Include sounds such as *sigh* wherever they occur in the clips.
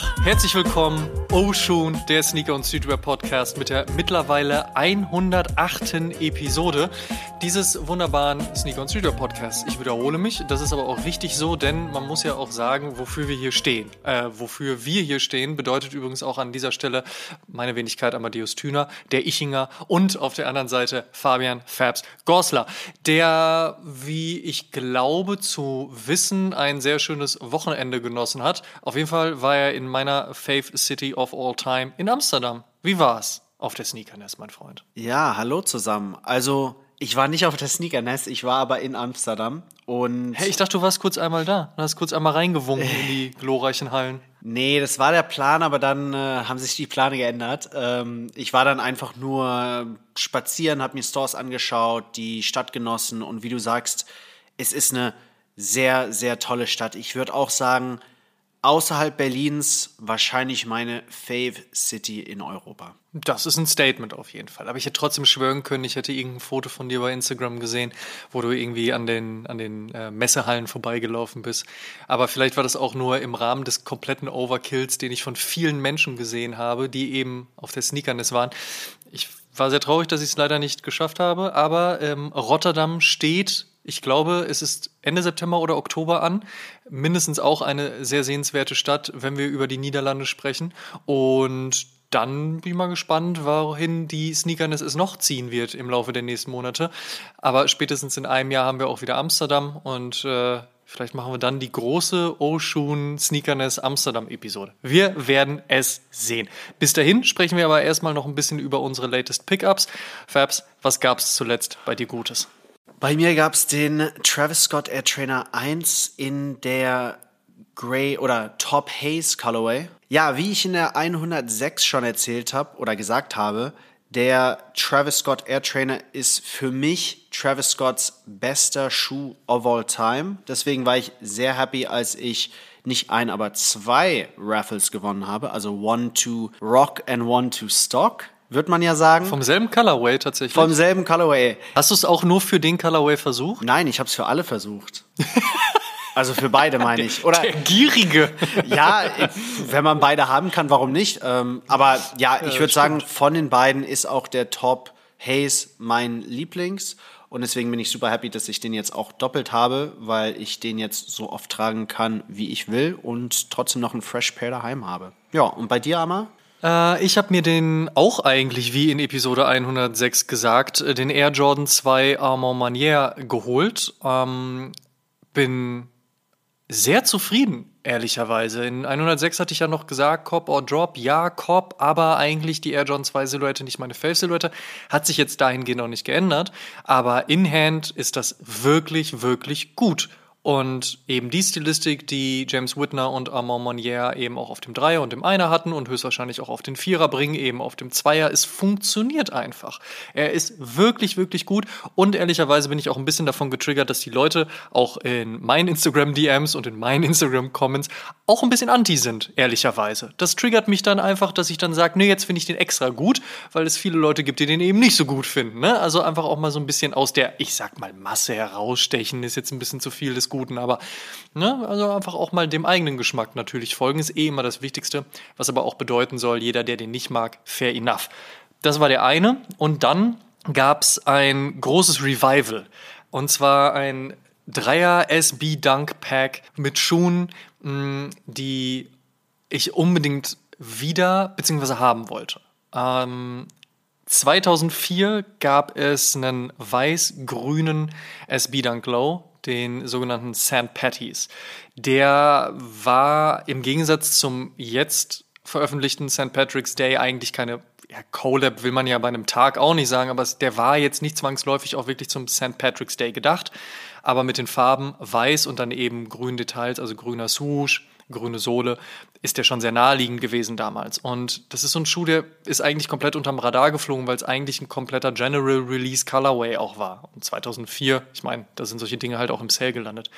Tag, herzlich willkommen, Oshun, der Sneaker und Streetwear Podcast mit der mittlerweile 108. Episode dieses wunderbaren Sneaker und Streetwear Podcasts. Ich wiederhole mich, das ist aber auch richtig so, denn man muss ja auch sagen, wofür wir hier stehen. Äh, wofür wir hier stehen, bedeutet übrigens auch an dieser Stelle meine Wenigkeit Amadeus Thüner, der Ichinger und auf der anderen Seite Fabian Fabs Gorsler, der, wie ich glaube zu wissen, ein sehr schönes Wochenende genossen hat. Auf jeden Fall war er in meiner Faith City of All Time in Amsterdam. Wie war's auf der Sneakernest, mein Freund? Ja, hallo zusammen. Also, ich war nicht auf der Sneakernest, ich war aber in Amsterdam und. Hey, ich dachte, du warst kurz einmal da. Du hast kurz einmal reingewunken in die *laughs* glorreichen Hallen. Nee, das war der Plan, aber dann äh, haben sich die Pläne geändert. Ähm, ich war dann einfach nur spazieren, habe mir Stores angeschaut, die Stadt genossen und wie du sagst, es ist eine sehr, sehr tolle Stadt. Ich würde auch sagen, außerhalb Berlins wahrscheinlich meine Fave City in Europa. Das ist ein Statement auf jeden Fall. Aber ich hätte trotzdem schwören können, ich hätte irgendein Foto von dir bei Instagram gesehen, wo du irgendwie an den, an den äh, Messehallen vorbeigelaufen bist. Aber vielleicht war das auch nur im Rahmen des kompletten Overkills, den ich von vielen Menschen gesehen habe, die eben auf der Sneakerness waren. Ich war sehr traurig, dass ich es leider nicht geschafft habe, aber ähm, Rotterdam steht ich glaube, es ist Ende September oder Oktober an. Mindestens auch eine sehr sehenswerte Stadt, wenn wir über die Niederlande sprechen. Und dann bin ich mal gespannt, wohin die Sneakerness es noch ziehen wird im Laufe der nächsten Monate. Aber spätestens in einem Jahr haben wir auch wieder Amsterdam und äh, vielleicht machen wir dann die große Oshun Sneakerness Amsterdam Episode. Wir werden es sehen. Bis dahin sprechen wir aber erstmal noch ein bisschen über unsere latest Pickups. Fabs, was gab es zuletzt bei dir Gutes? Bei mir gab es den Travis Scott Air Trainer 1 in der Grey oder Top Haze Colorway. Ja, wie ich in der 106 schon erzählt habe oder gesagt habe, der Travis Scott Air Trainer ist für mich Travis Scotts bester Schuh of all time. Deswegen war ich sehr happy, als ich nicht ein, aber zwei Raffles gewonnen habe. Also One to Rock and One to Stock wird man ja sagen. Vom selben Colorway tatsächlich. Vom selben Colorway. Hast du es auch nur für den Colorway versucht? Nein, ich habe es für alle versucht. *laughs* Also für beide meine ich. Oder der Gierige. Ja, wenn man beide haben kann, warum nicht? Ähm, aber ja, ich würde sagen, von den beiden ist auch der Top Haze mein Lieblings. Und deswegen bin ich super happy, dass ich den jetzt auch doppelt habe, weil ich den jetzt so oft tragen kann, wie ich will und trotzdem noch ein Fresh Pair daheim habe. Ja, und bei dir, Amma? Äh, ich habe mir den auch eigentlich wie in Episode 106 gesagt, äh, den Air Jordan 2 Armor Manier geholt. Ähm, bin sehr zufrieden, ehrlicherweise. In 106 hatte ich ja noch gesagt, Cop or Drop, ja, Cop, aber eigentlich die Air Jordan 2 Silhouette nicht meine Fave-Silhouette. Hat sich jetzt dahingehend noch nicht geändert. Aber in Hand ist das wirklich, wirklich gut. Und eben die Stilistik, die James Whitner und Armand Monnier eben auch auf dem Dreier und dem Einer hatten und höchstwahrscheinlich auch auf den Vierer bringen, eben auf dem Zweier, es funktioniert einfach. Er ist wirklich, wirklich gut und ehrlicherweise bin ich auch ein bisschen davon getriggert, dass die Leute auch in meinen Instagram-DMs und in meinen Instagram-Comments auch ein bisschen anti sind, ehrlicherweise. Das triggert mich dann einfach, dass ich dann sage, nee, jetzt finde ich den extra gut, weil es viele Leute gibt, die den eben nicht so gut finden. Ne? Also einfach auch mal so ein bisschen aus der, ich sag mal, Masse herausstechen, ist jetzt ein bisschen zu viel des Guten, aber ne, also einfach auch mal dem eigenen Geschmack natürlich folgen, ist eh immer das Wichtigste, was aber auch bedeuten soll, jeder, der den nicht mag, fair enough. Das war der eine. Und dann gab es ein großes Revival. Und zwar ein Dreier SB Dunk Pack mit Schuhen, mm, die ich unbedingt wieder bzw. haben wollte. Ähm, 2004 gab es einen weiß-grünen SB Dunk Low den sogenannten St. Patties. Der war im Gegensatz zum jetzt veröffentlichten St. Patrick's Day eigentlich keine ja, Collab will man ja bei einem Tag auch nicht sagen, aber der war jetzt nicht zwangsläufig auch wirklich zum St. Patrick's Day gedacht, aber mit den Farben weiß und dann eben grün Details, also grüner Swoosh, grüne Sohle, ist der schon sehr naheliegend gewesen damals. Und das ist so ein Schuh, der ist eigentlich komplett unterm Radar geflogen, weil es eigentlich ein kompletter General Release Colorway auch war. Und 2004, ich meine, da sind solche Dinge halt auch im Sale gelandet.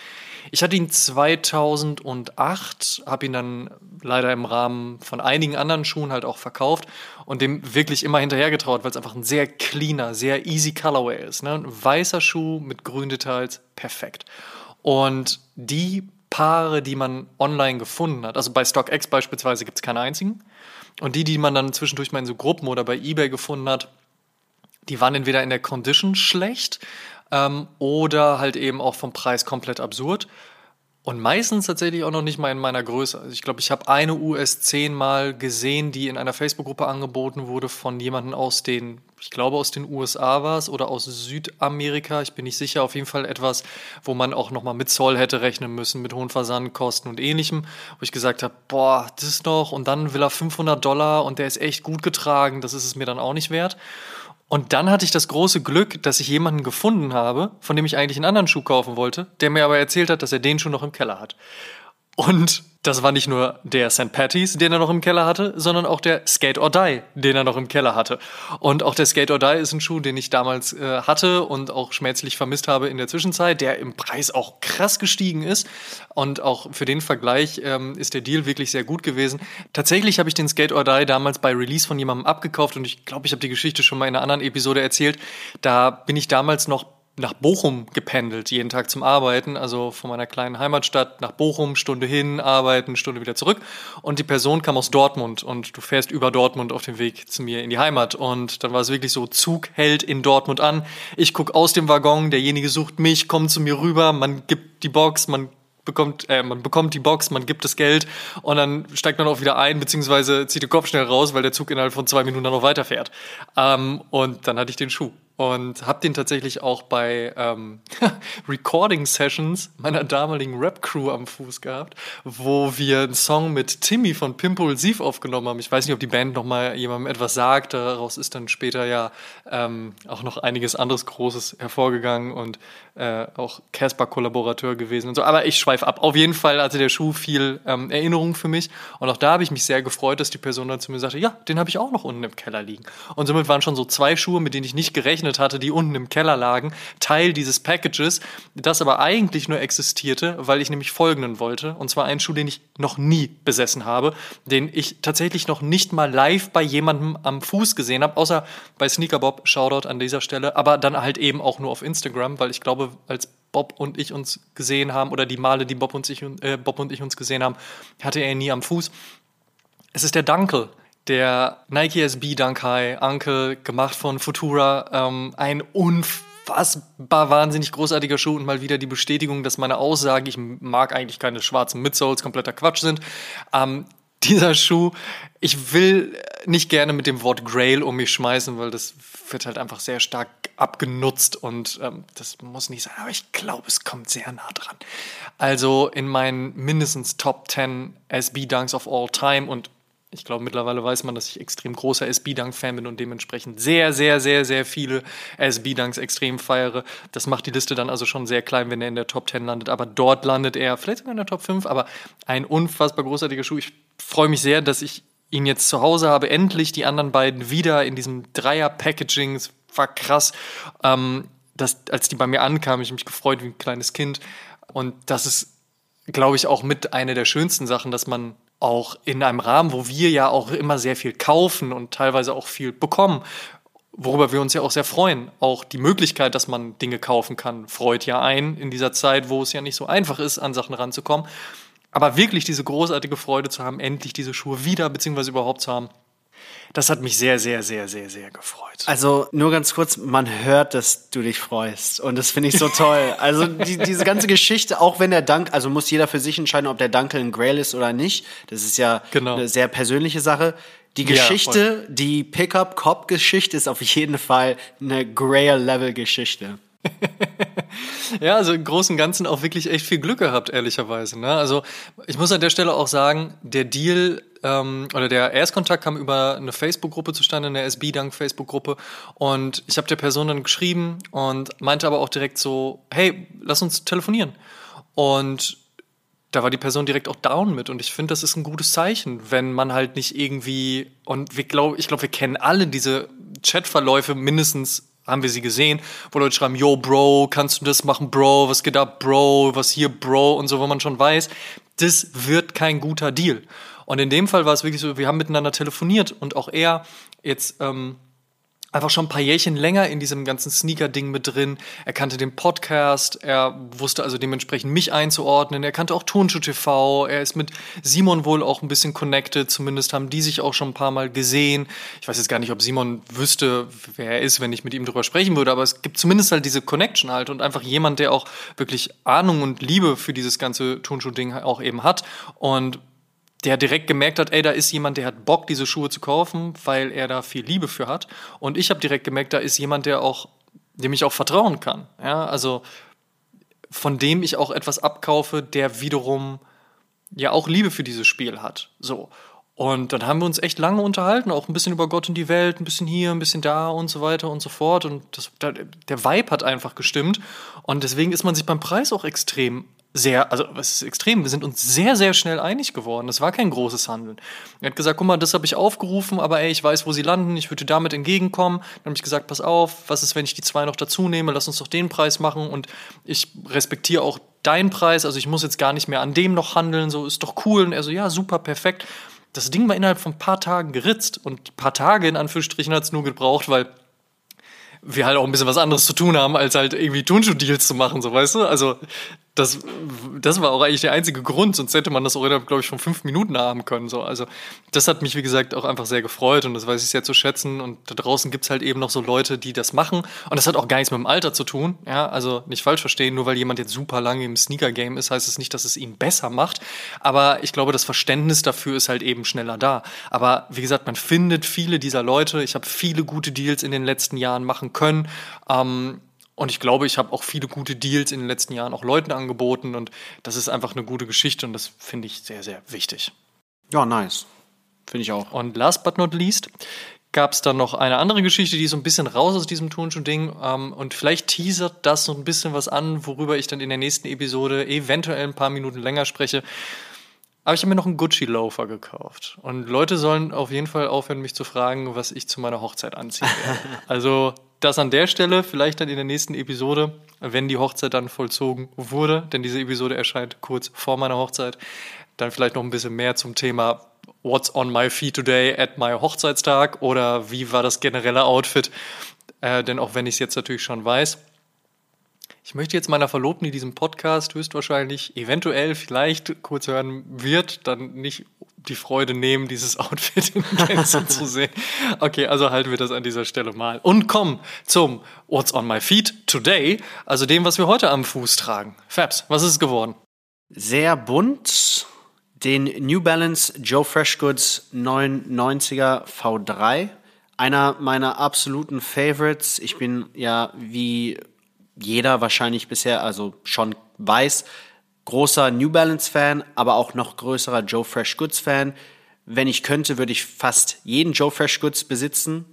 Ich hatte ihn 2008, habe ihn dann leider im Rahmen von einigen anderen Schuhen halt auch verkauft und dem wirklich immer hinterhergetraut, weil es einfach ein sehr cleaner, sehr easy Colorway ist. Ne? Ein weißer Schuh mit grünen Details, perfekt. Und die Paare, die man online gefunden hat. Also bei StockX beispielsweise gibt es keine einzigen. Und die, die man dann zwischendurch mal in so Gruppen oder bei eBay gefunden hat, die waren entweder in der Condition schlecht ähm, oder halt eben auch vom Preis komplett absurd. Und meistens tatsächlich auch noch nicht mal in meiner Größe. Also ich glaube, ich habe eine US 10 mal gesehen, die in einer Facebook-Gruppe angeboten wurde von jemandem aus den, ich glaube aus den USA war es oder aus Südamerika. Ich bin nicht sicher. Auf jeden Fall etwas, wo man auch nochmal mit Zoll hätte rechnen müssen, mit hohen Versandkosten und ähnlichem. Wo ich gesagt habe, boah, das noch. Und dann will er 500 Dollar und der ist echt gut getragen. Das ist es mir dann auch nicht wert. Und dann hatte ich das große Glück, dass ich jemanden gefunden habe, von dem ich eigentlich einen anderen Schuh kaufen wollte, der mir aber erzählt hat, dass er den Schuh noch im Keller hat. Und das war nicht nur der St. Patty's, den er noch im Keller hatte, sondern auch der Skate or Die, den er noch im Keller hatte. Und auch der Skate or Die ist ein Schuh, den ich damals äh, hatte und auch schmerzlich vermisst habe in der Zwischenzeit, der im Preis auch krass gestiegen ist. Und auch für den Vergleich ähm, ist der Deal wirklich sehr gut gewesen. Tatsächlich habe ich den Skate or Die damals bei Release von jemandem abgekauft und ich glaube, ich habe die Geschichte schon mal in einer anderen Episode erzählt. Da bin ich damals noch nach Bochum gependelt, jeden Tag zum Arbeiten, also von meiner kleinen Heimatstadt nach Bochum, Stunde hin, arbeiten, Stunde wieder zurück. Und die Person kam aus Dortmund und du fährst über Dortmund auf dem Weg zu mir in die Heimat. Und dann war es wirklich so, Zug hält in Dortmund an. Ich guck aus dem Waggon, derjenige sucht mich, kommt zu mir rüber, man gibt die Box, man bekommt, äh, man bekommt die Box, man gibt das Geld und dann steigt man auch wieder ein, beziehungsweise zieht den Kopf schnell raus, weil der Zug innerhalb von zwei Minuten dann noch weiterfährt. Ähm, und dann hatte ich den Schuh und habe den tatsächlich auch bei ähm, *laughs* Recording Sessions meiner damaligen Rap-Crew am Fuß gehabt, wo wir einen Song mit Timmy von Pimpulsiv aufgenommen haben. Ich weiß nicht, ob die Band noch mal jemandem etwas sagt. Daraus ist dann später ja ähm, auch noch einiges anderes Großes hervorgegangen und äh, auch Casper-Kollaborateur gewesen und so. Aber ich schweife ab. Auf jeden Fall hatte der Schuh viel ähm, Erinnerung für mich. Und auch da habe ich mich sehr gefreut, dass die Person dann zu mir sagte, ja, den habe ich auch noch unten im Keller liegen. Und somit waren schon so zwei Schuhe, mit denen ich nicht gerechnet hatte, die unten im Keller lagen, Teil dieses Packages, das aber eigentlich nur existierte, weil ich nämlich folgenden wollte. Und zwar einen Schuh, den ich noch nie besessen habe, den ich tatsächlich noch nicht mal live bei jemandem am Fuß gesehen habe, außer bei Sneaker Bob, Shoutout an dieser Stelle, aber dann halt eben auch nur auf Instagram, weil ich glaube, glaube, als Bob und ich uns gesehen haben oder die Male, die Bob und ich, äh, Bob und ich uns gesehen haben, hatte er nie am Fuß. Es ist der Dunkel, der Nike SB Dunk High, Uncle, gemacht von Futura, ähm, ein unfassbar wahnsinnig großartiger Schuh und mal wieder die Bestätigung, dass meine Aussage, ich mag eigentlich keine schwarzen Midsoles, kompletter Quatsch sind. Ähm, dieser Schuh, ich will nicht gerne mit dem Wort Grail um mich schmeißen, weil das wird halt einfach sehr stark abgenutzt und ähm, das muss nicht sein, aber ich glaube, es kommt sehr nah dran. Also in meinen mindestens Top 10 SB-Dunks of all time und ich glaube, mittlerweile weiß man, dass ich extrem großer SB-Dunk-Fan bin und dementsprechend sehr, sehr, sehr, sehr viele SB-Dunks extrem feiere. Das macht die Liste dann also schon sehr klein, wenn er in der Top 10 landet. Aber dort landet er vielleicht sogar in der Top 5, aber ein unfassbar großartiger Schuh. Ich freue mich sehr, dass ich ihn jetzt zu Hause habe. Endlich die anderen beiden wieder in diesem Dreier-Packaging. Es war krass. Ähm, das, als die bei mir ankamen, ich mich gefreut wie ein kleines Kind. Und das ist, glaube ich, auch mit einer der schönsten Sachen, dass man auch in einem Rahmen, wo wir ja auch immer sehr viel kaufen und teilweise auch viel bekommen, worüber wir uns ja auch sehr freuen. Auch die Möglichkeit, dass man Dinge kaufen kann, freut ja ein in dieser Zeit, wo es ja nicht so einfach ist, an Sachen ranzukommen. Aber wirklich diese großartige Freude zu haben, endlich diese Schuhe wieder beziehungsweise überhaupt zu haben, das hat mich sehr, sehr, sehr, sehr, sehr gefreut. Also nur ganz kurz, man hört, dass du dich freust. Und das finde ich so toll. *laughs* Also die, diese ganze Geschichte, auch wenn der Dank, also muss jeder für sich entscheiden, ob der Dankel ein Grail ist oder nicht. Das ist ja genau. eine sehr persönliche Sache. Die Geschichte, ja, die Pickup-Cop-Geschichte ist auf jeden Fall eine Grail-Level-Geschichte. *laughs* ja, also im Großen und Ganzen auch wirklich echt viel Glück gehabt, ehrlicherweise. Ne? Also ich muss an der Stelle auch sagen, der Deal ähm, oder der Erstkontakt kam über eine Facebook-Gruppe zustande, eine SB-Dank-Facebook-Gruppe. Und ich habe der Person dann geschrieben und meinte aber auch direkt so, hey, lass uns telefonieren. Und da war die Person direkt auch down mit. Und ich finde, das ist ein gutes Zeichen, wenn man halt nicht irgendwie, und wir glaub, ich glaube, wir kennen alle diese Chatverläufe mindestens haben wir sie gesehen, wo Leute schreiben, yo, Bro, kannst du das machen, Bro, was geht ab, Bro, was hier, Bro? Und so, wo man schon weiß, das wird kein guter Deal. Und in dem Fall war es wirklich so, wir haben miteinander telefoniert und auch er jetzt ähm, einfach schon ein paar Jährchen länger in diesem ganzen Sneaker-Ding mit drin. Er kannte den Podcast, er wusste also dementsprechend mich einzuordnen. Er kannte auch Turnschuh TV. Er ist mit Simon wohl auch ein bisschen connected. Zumindest haben die sich auch schon ein paar Mal gesehen. Ich weiß jetzt gar nicht, ob Simon wüsste, wer er ist, wenn ich mit ihm drüber sprechen würde, aber es gibt zumindest halt diese Connection halt und einfach jemand, der auch wirklich Ahnung und Liebe für dieses ganze Turnschuh-Ding auch eben hat. Und der direkt gemerkt hat, ey, da ist jemand, der hat Bock, diese Schuhe zu kaufen, weil er da viel Liebe für hat. Und ich habe direkt gemerkt, da ist jemand, der auch, dem ich auch vertrauen kann. Ja, also von dem ich auch etwas abkaufe, der wiederum ja auch Liebe für dieses Spiel hat. So. Und dann haben wir uns echt lange unterhalten, auch ein bisschen über Gott und die Welt, ein bisschen hier, ein bisschen da und so weiter und so fort. Und das, der Vibe hat einfach gestimmt. Und deswegen ist man sich beim Preis auch extrem sehr, also es ist extrem, wir sind uns sehr, sehr schnell einig geworden. Das war kein großes Handeln. Er hat gesagt, guck mal, das habe ich aufgerufen, aber ey, ich weiß, wo sie landen, ich würde damit entgegenkommen. Dann habe ich gesagt, pass auf, was ist, wenn ich die zwei noch dazu nehme, lass uns doch den Preis machen und ich respektiere auch deinen Preis, also ich muss jetzt gar nicht mehr an dem noch handeln, so ist doch cool. Und er so, ja, super, perfekt. Das Ding war innerhalb von ein paar Tagen geritzt und ein paar Tage in Anführungsstrichen hat es nur gebraucht, weil wir halt auch ein bisschen was anderes zu tun haben, als halt irgendwie Turnschuh-Deals zu machen, so weißt du? Also das, das war auch eigentlich der einzige Grund, sonst hätte man das auch innerhalb, glaube ich, von fünf Minuten haben können. So. Also das hat mich, wie gesagt, auch einfach sehr gefreut und das weiß ich sehr zu schätzen. Und da draußen gibt's halt eben noch so Leute, die das machen. Und das hat auch gar nichts mit dem Alter zu tun. Ja, also nicht falsch verstehen, nur weil jemand jetzt super lange im Sneaker-Game ist, heißt es nicht, dass es ihn besser macht. Aber ich glaube, das Verständnis dafür ist halt eben schneller da. Aber wie gesagt, man findet viele dieser Leute. Ich habe viele gute Deals in den letzten Jahren machen können. Ähm, und ich glaube, ich habe auch viele gute Deals in den letzten Jahren auch Leuten angeboten und das ist einfach eine gute Geschichte und das finde ich sehr, sehr wichtig. Ja, nice. Finde ich auch. Und last but not least gab es dann noch eine andere Geschichte, die ist so ein bisschen raus aus diesem Turnschuh-Ding ähm, und vielleicht teasert das so ein bisschen was an, worüber ich dann in der nächsten Episode eventuell ein paar Minuten länger spreche. Aber ich habe mir noch einen Gucci-Loafer gekauft. Und Leute sollen auf jeden Fall aufhören, mich zu fragen, was ich zu meiner Hochzeit anziehen werde. *laughs* also das an der Stelle, vielleicht dann in der nächsten Episode, wenn die Hochzeit dann vollzogen wurde, denn diese Episode erscheint kurz vor meiner Hochzeit, dann vielleicht noch ein bisschen mehr zum Thema What's on my feet today at my Hochzeitstag oder wie war das generelle Outfit, äh, denn auch wenn ich es jetzt natürlich schon weiß, ich möchte jetzt meiner Verlobten, die diesen Podcast höchstwahrscheinlich, eventuell, vielleicht kurz hören wird, dann nicht die Freude nehmen, dieses *laughs* Outfit in Gänze zu sehen. Okay, also halten wir das an dieser Stelle mal. Und kommen zum What's on my feet today, also dem, was wir heute am Fuß tragen. Fabs, was ist es geworden? Sehr bunt. Den New Balance Joe Freshgoods 99er V3. Einer meiner absoluten Favorites. Ich bin ja wie jeder wahrscheinlich bisher, also schon weiß, großer New Balance Fan, aber auch noch größerer Joe Fresh Goods Fan. Wenn ich könnte, würde ich fast jeden Joe Fresh Goods besitzen.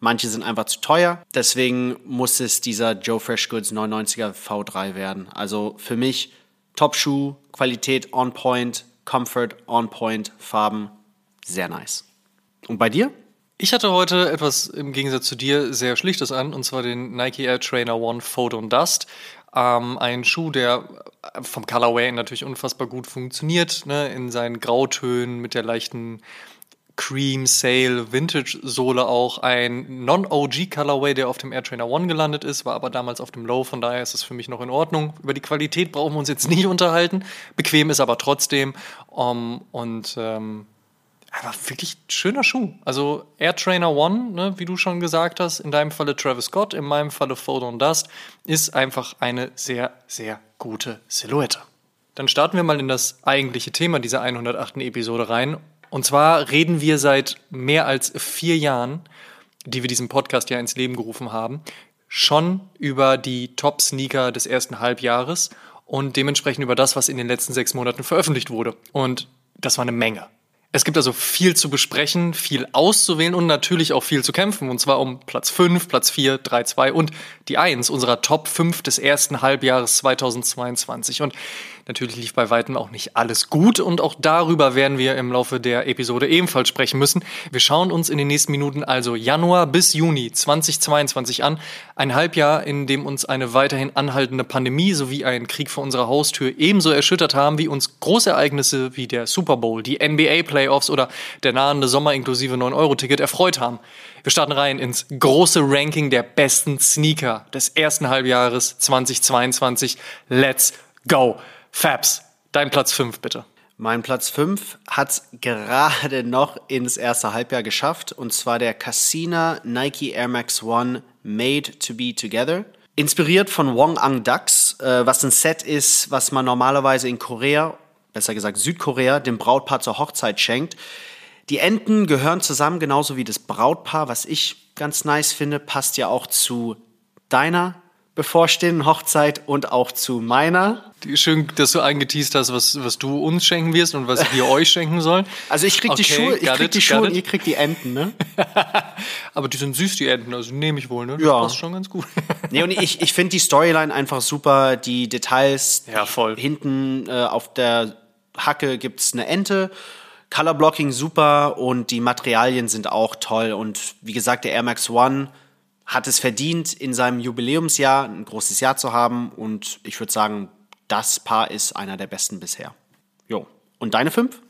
Manche sind einfach zu teuer. Deswegen muss es dieser Joe Fresh Goods 99er V3 werden. Also für mich Top-Schuh, Qualität on point, Comfort on point, Farben sehr nice. Und bei dir? Ich hatte heute etwas im Gegensatz zu dir sehr Schlichtes an, und zwar den Nike Air Trainer One Photo Dust. Ähm, ein Schuh, der vom Colorway natürlich unfassbar gut funktioniert, ne? in seinen Grautönen mit der leichten Cream Sale Vintage Sohle auch ein Non-OG Colorway, der auf dem Air Trainer One gelandet ist, war aber damals auf dem Low, von daher ist es für mich noch in Ordnung. Über die Qualität brauchen wir uns jetzt nicht *laughs* unterhalten. Bequem ist aber trotzdem. Um, und ähm, aber wirklich schöner Schuh. Also Air Trainer One, ne, wie du schon gesagt hast, in deinem Falle Travis Scott, in meinem Falle Photon Dust, ist einfach eine sehr, sehr gute Silhouette. Dann starten wir mal in das eigentliche Thema dieser 108. Episode rein. Und zwar reden wir seit mehr als vier Jahren, die wir diesen Podcast ja ins Leben gerufen haben, schon über die Top-Sneaker des ersten Halbjahres und dementsprechend über das, was in den letzten sechs Monaten veröffentlicht wurde. Und das war eine Menge. Es gibt also viel zu besprechen, viel auszuwählen und natürlich auch viel zu kämpfen. Und zwar um Platz 5, Platz 4, 3, 2 und die 1 unserer Top 5 des ersten Halbjahres 2022. Und Natürlich lief bei weitem auch nicht alles gut und auch darüber werden wir im Laufe der Episode ebenfalls sprechen müssen. Wir schauen uns in den nächsten Minuten also Januar bis Juni 2022 an. Ein Halbjahr, in dem uns eine weiterhin anhaltende Pandemie sowie ein Krieg vor unserer Haustür ebenso erschüttert haben wie uns Großereignisse wie der Super Bowl, die NBA NBA-Playoffs oder der nahende Sommer inklusive 9-Euro-Ticket erfreut haben. Wir starten rein ins große Ranking der besten Sneaker des ersten Halbjahres 2022. Let's go. Fabs, dein Platz 5 bitte. Mein Platz 5 hat gerade noch ins erste Halbjahr geschafft und zwar der Cassina Nike Air Max One Made to Be Together. Inspiriert von Wong Ang Ducks, äh, was ein Set ist, was man normalerweise in Korea, besser gesagt Südkorea, dem Brautpaar zur Hochzeit schenkt. Die Enten gehören zusammen, genauso wie das Brautpaar, was ich ganz nice finde, passt ja auch zu deiner bevorstehenden Hochzeit und auch zu meiner. Schön, dass du eingeteased hast, was, was du uns schenken wirst und was wir euch schenken sollen. *laughs* Also ich krieg okay, die Schuhe, ich krieg it, die Schuhe und ihr kriegt die Enten, ne? *laughs* Aber die sind süß, die Enten, also nehme ich wohl, ne? Das ja. passt schon ganz gut. *laughs* nee, und ich, ich finde die Storyline einfach super, die Details. Ja, voll. Hinten äh, auf der Hacke gibt's eine Ente. Colorblocking super und die Materialien sind auch toll. Und wie gesagt, der Air Max One hat es verdient, in seinem Jubiläumsjahr ein großes Jahr zu haben. Und ich würde sagen, das Paar ist einer der besten bisher. Jo. Und deine fünf?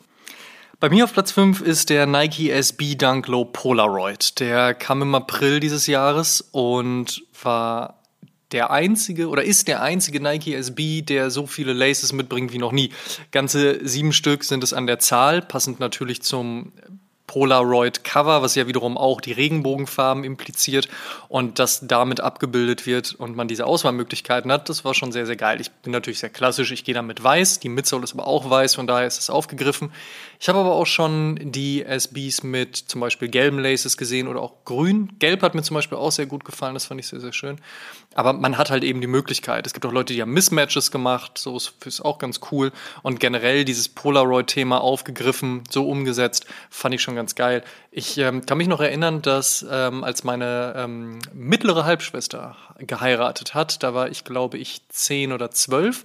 Bei mir auf Platz 5 ist der Nike SB Dunk Low Polaroid. Der kam im April dieses Jahres und war der einzige oder ist der einzige Nike SB, der so viele Laces mitbringt wie noch nie. Ganze sieben Stück sind es an der Zahl, passend natürlich zum Polaroid-Cover, was ja wiederum auch die Regenbogenfarben impliziert und das damit abgebildet wird und man diese Auswahlmöglichkeiten hat, das war schon sehr, sehr geil. Ich bin natürlich sehr klassisch, ich gehe da mit weiß, die Midsole ist aber auch weiß, von daher ist es aufgegriffen. Ich habe aber auch schon die SBs mit zum Beispiel gelben Laces gesehen oder auch grün. Gelb hat mir zum Beispiel auch sehr gut gefallen, das fand ich sehr, sehr schön. Aber man hat halt eben die Möglichkeit. Es gibt auch Leute, die haben Mismatches gemacht, so ist, ist auch ganz cool. Und generell dieses Polaroid-Thema aufgegriffen, so umgesetzt, fand ich schon ganz geil. Ich ähm, kann mich noch erinnern, dass ähm, als meine ähm, mittlere Halbschwester geheiratet hat, da war ich, glaube ich, zehn oder zwölf.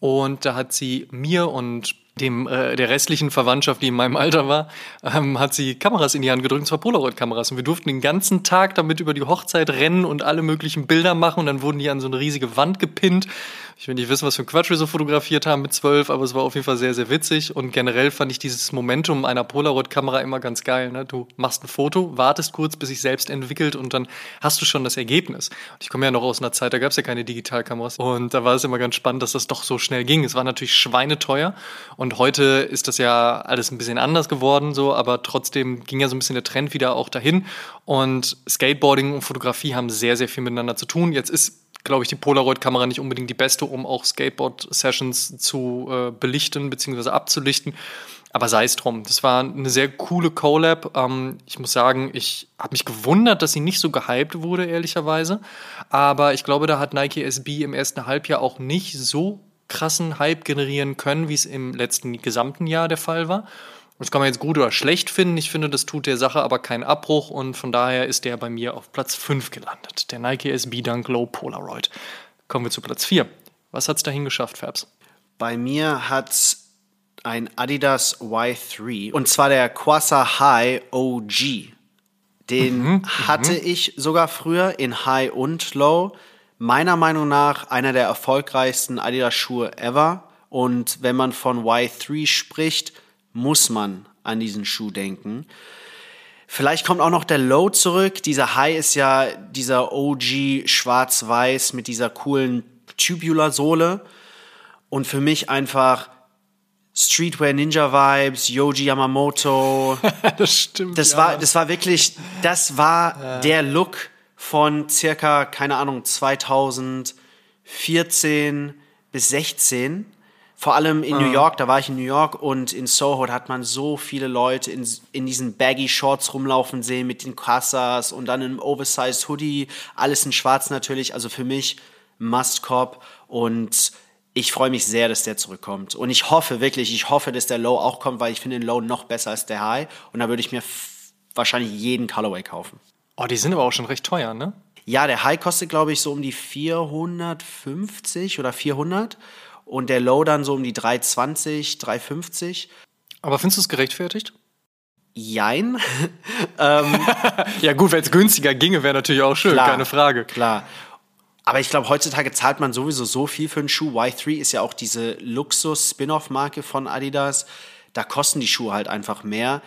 Und da hat sie mir und dem äh, der restlichen Verwandtschaft, die in meinem Alter war, ähm, hat sie Kameras in die Hand gedrückt, zwar Polaroid-Kameras. Und wir durften den ganzen Tag damit über die Hochzeit rennen und alle möglichen Bilder machen. Und dann wurden die an so eine riesige Wand gepinnt. Ich will nicht wissen, was für ein Quatsch wir so fotografiert haben mit zwölf, aber es war auf jeden Fall sehr, sehr witzig. Und generell fand ich dieses Momentum einer Polaroid-Kamera immer ganz geil. Ne? Du machst ein Foto, wartest kurz, bis sich selbst entwickelt und dann hast du schon das Ergebnis. Und ich komme ja noch aus einer Zeit, da gab es ja keine Digitalkameras. Und da war es immer ganz spannend, dass das doch so schnell ging. Es war natürlich schweineteuer. Und heute ist das ja alles ein bisschen anders geworden, so, aber trotzdem ging ja so ein bisschen der Trend wieder auch dahin. Und Skateboarding und Fotografie haben sehr, sehr viel miteinander zu tun. Jetzt ist glaube ich, die Polaroid-Kamera nicht unbedingt die beste, um auch Skateboard-Sessions zu äh, belichten bzw. abzulichten. Aber sei es drum. Das war eine sehr coole Collab. Ähm, ich muss sagen, ich habe mich gewundert, dass sie nicht so gehypt wurde, ehrlicherweise. Aber ich glaube, da hat Nike SB im ersten Halbjahr auch nicht so krassen Hype generieren können, wie es im letzten gesamten Jahr der Fall war. Das kann man jetzt gut oder schlecht finden. Ich finde, das tut der Sache aber keinen Abbruch und von daher ist der bei mir auf Platz 5 gelandet. Der Nike SB Dunk Low Polaroid. Kommen wir zu Platz 4. Was hat es dahin geschafft, Fabs? Bei mir hat ein Adidas Y3 und zwar der Quasar High OG. Den mhm, hatte mhm. ich sogar früher in High und Low. Meiner Meinung nach einer der erfolgreichsten Adidas-Schuhe ever. Und wenn man von Y3 spricht, muss man an diesen Schuh denken. Vielleicht kommt auch noch der Low zurück. Dieser High ist ja dieser OG schwarz-weiß mit dieser coolen Tubular-Sohle. Und für mich einfach Streetwear Ninja Vibes, Yoji Yamamoto. *laughs* das stimmt. Das ja. war, das war wirklich, das war ja. der Look von circa, keine Ahnung, 2014 bis 16 vor allem in ah. New York, da war ich in New York und in Soho, da hat man so viele Leute in, in diesen baggy Shorts rumlaufen sehen mit den Kassas und dann im Oversized Hoodie, alles in schwarz natürlich, also für mich Must Cop und ich freue mich sehr, dass der zurückkommt. Und ich hoffe wirklich, ich hoffe, dass der Low auch kommt, weil ich finde den Low noch besser als der High. Und da würde ich mir wahrscheinlich jeden Colorway kaufen. Oh, die sind aber auch schon recht teuer, ne? Ja, der High kostet, glaube ich, so um die 450 oder 400 und der Low dann so um die 320, 350. Aber findest du es gerechtfertigt? Jein. *laughs* ähm, *laughs* ja gut, wenn es günstiger ginge, wäre natürlich auch schön, klar, keine Frage. Klar. Aber ich glaube, heutzutage zahlt man sowieso so viel für einen Schuh. Y3 ist ja auch diese Luxus-Spin-off-Marke von Adidas. da kosten die Schuhe halt einfach mehr.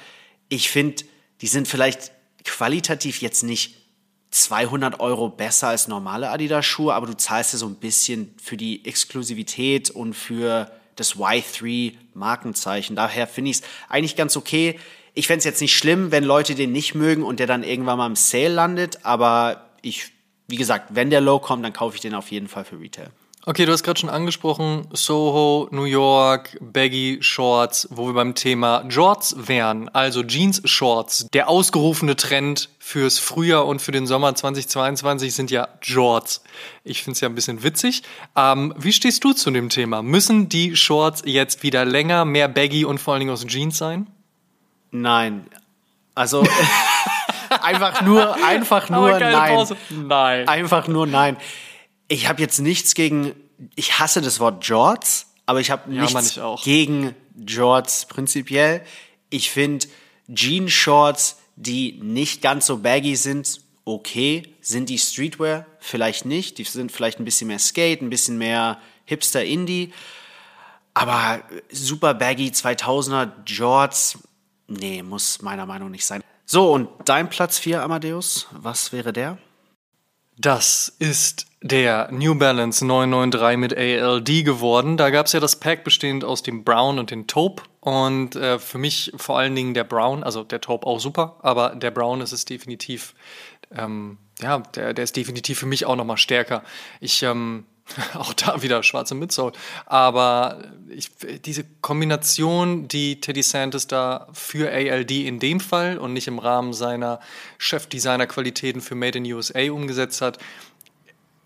Ich finde, die sind vielleicht qualitativ jetzt nicht 200 Euro besser als normale Adidas-Schuhe, aber du zahlst ja so ein bisschen für die Exklusivität und für das Y3-Markenzeichen. Daher finde ich es eigentlich ganz okay. Ich fände es jetzt nicht schlimm, wenn Leute den nicht mögen und der dann irgendwann mal im Sale landet, aber ich, wie gesagt, wenn der Low kommt, dann kaufe ich den auf jeden Fall für Retail. Okay, du hast gerade schon angesprochen, Soho, New York, Baggy Shorts, wo wir beim Thema Jorts wären, also Jeans Shorts. Der ausgerufene Trend fürs Frühjahr und für den Sommer 2022 sind ja Jorts. Ich finde es ja ein bisschen witzig. Ähm, wie stehst du zu dem Thema? Müssen die Shorts jetzt wieder länger, mehr Baggy und vor allen Dingen aus Jeans sein? Nein. Also *laughs* einfach nur, einfach nur nein. Pause. Nein. Einfach nur nein ich habe jetzt nichts gegen, ich hasse das Wort Jorts, aber ich habe nichts ja, gegen Jorts prinzipiell. Ich finde Jeans-Shorts, die nicht ganz so baggy sind, okay. Sind die Streetwear? Vielleicht nicht. Die sind vielleicht ein bisschen mehr Skate, ein bisschen mehr Hipster-Indie. Aber super baggy 2000er Jorts, nee, muss meiner Meinung nach nicht sein. So, und dein Platz 4, Amadeus, was wäre der? Das ist der New Balance 993 mit ALD geworden. Da gab es ja das Pack bestehend aus dem Brown und dem Taupe. Und äh, für mich vor allen Dingen der Brown, also der Taupe auch super, aber der Brown ist es definitiv, ähm, ja, der, der ist definitiv für mich auch nochmal stärker. Ich ähm, *laughs* Auch da wieder schwarze Midsole. Aber ich, diese Kombination, die Teddy Santis da für ALD in dem Fall und nicht im Rahmen seiner Chefdesigner-Qualitäten für Made in USA umgesetzt hat,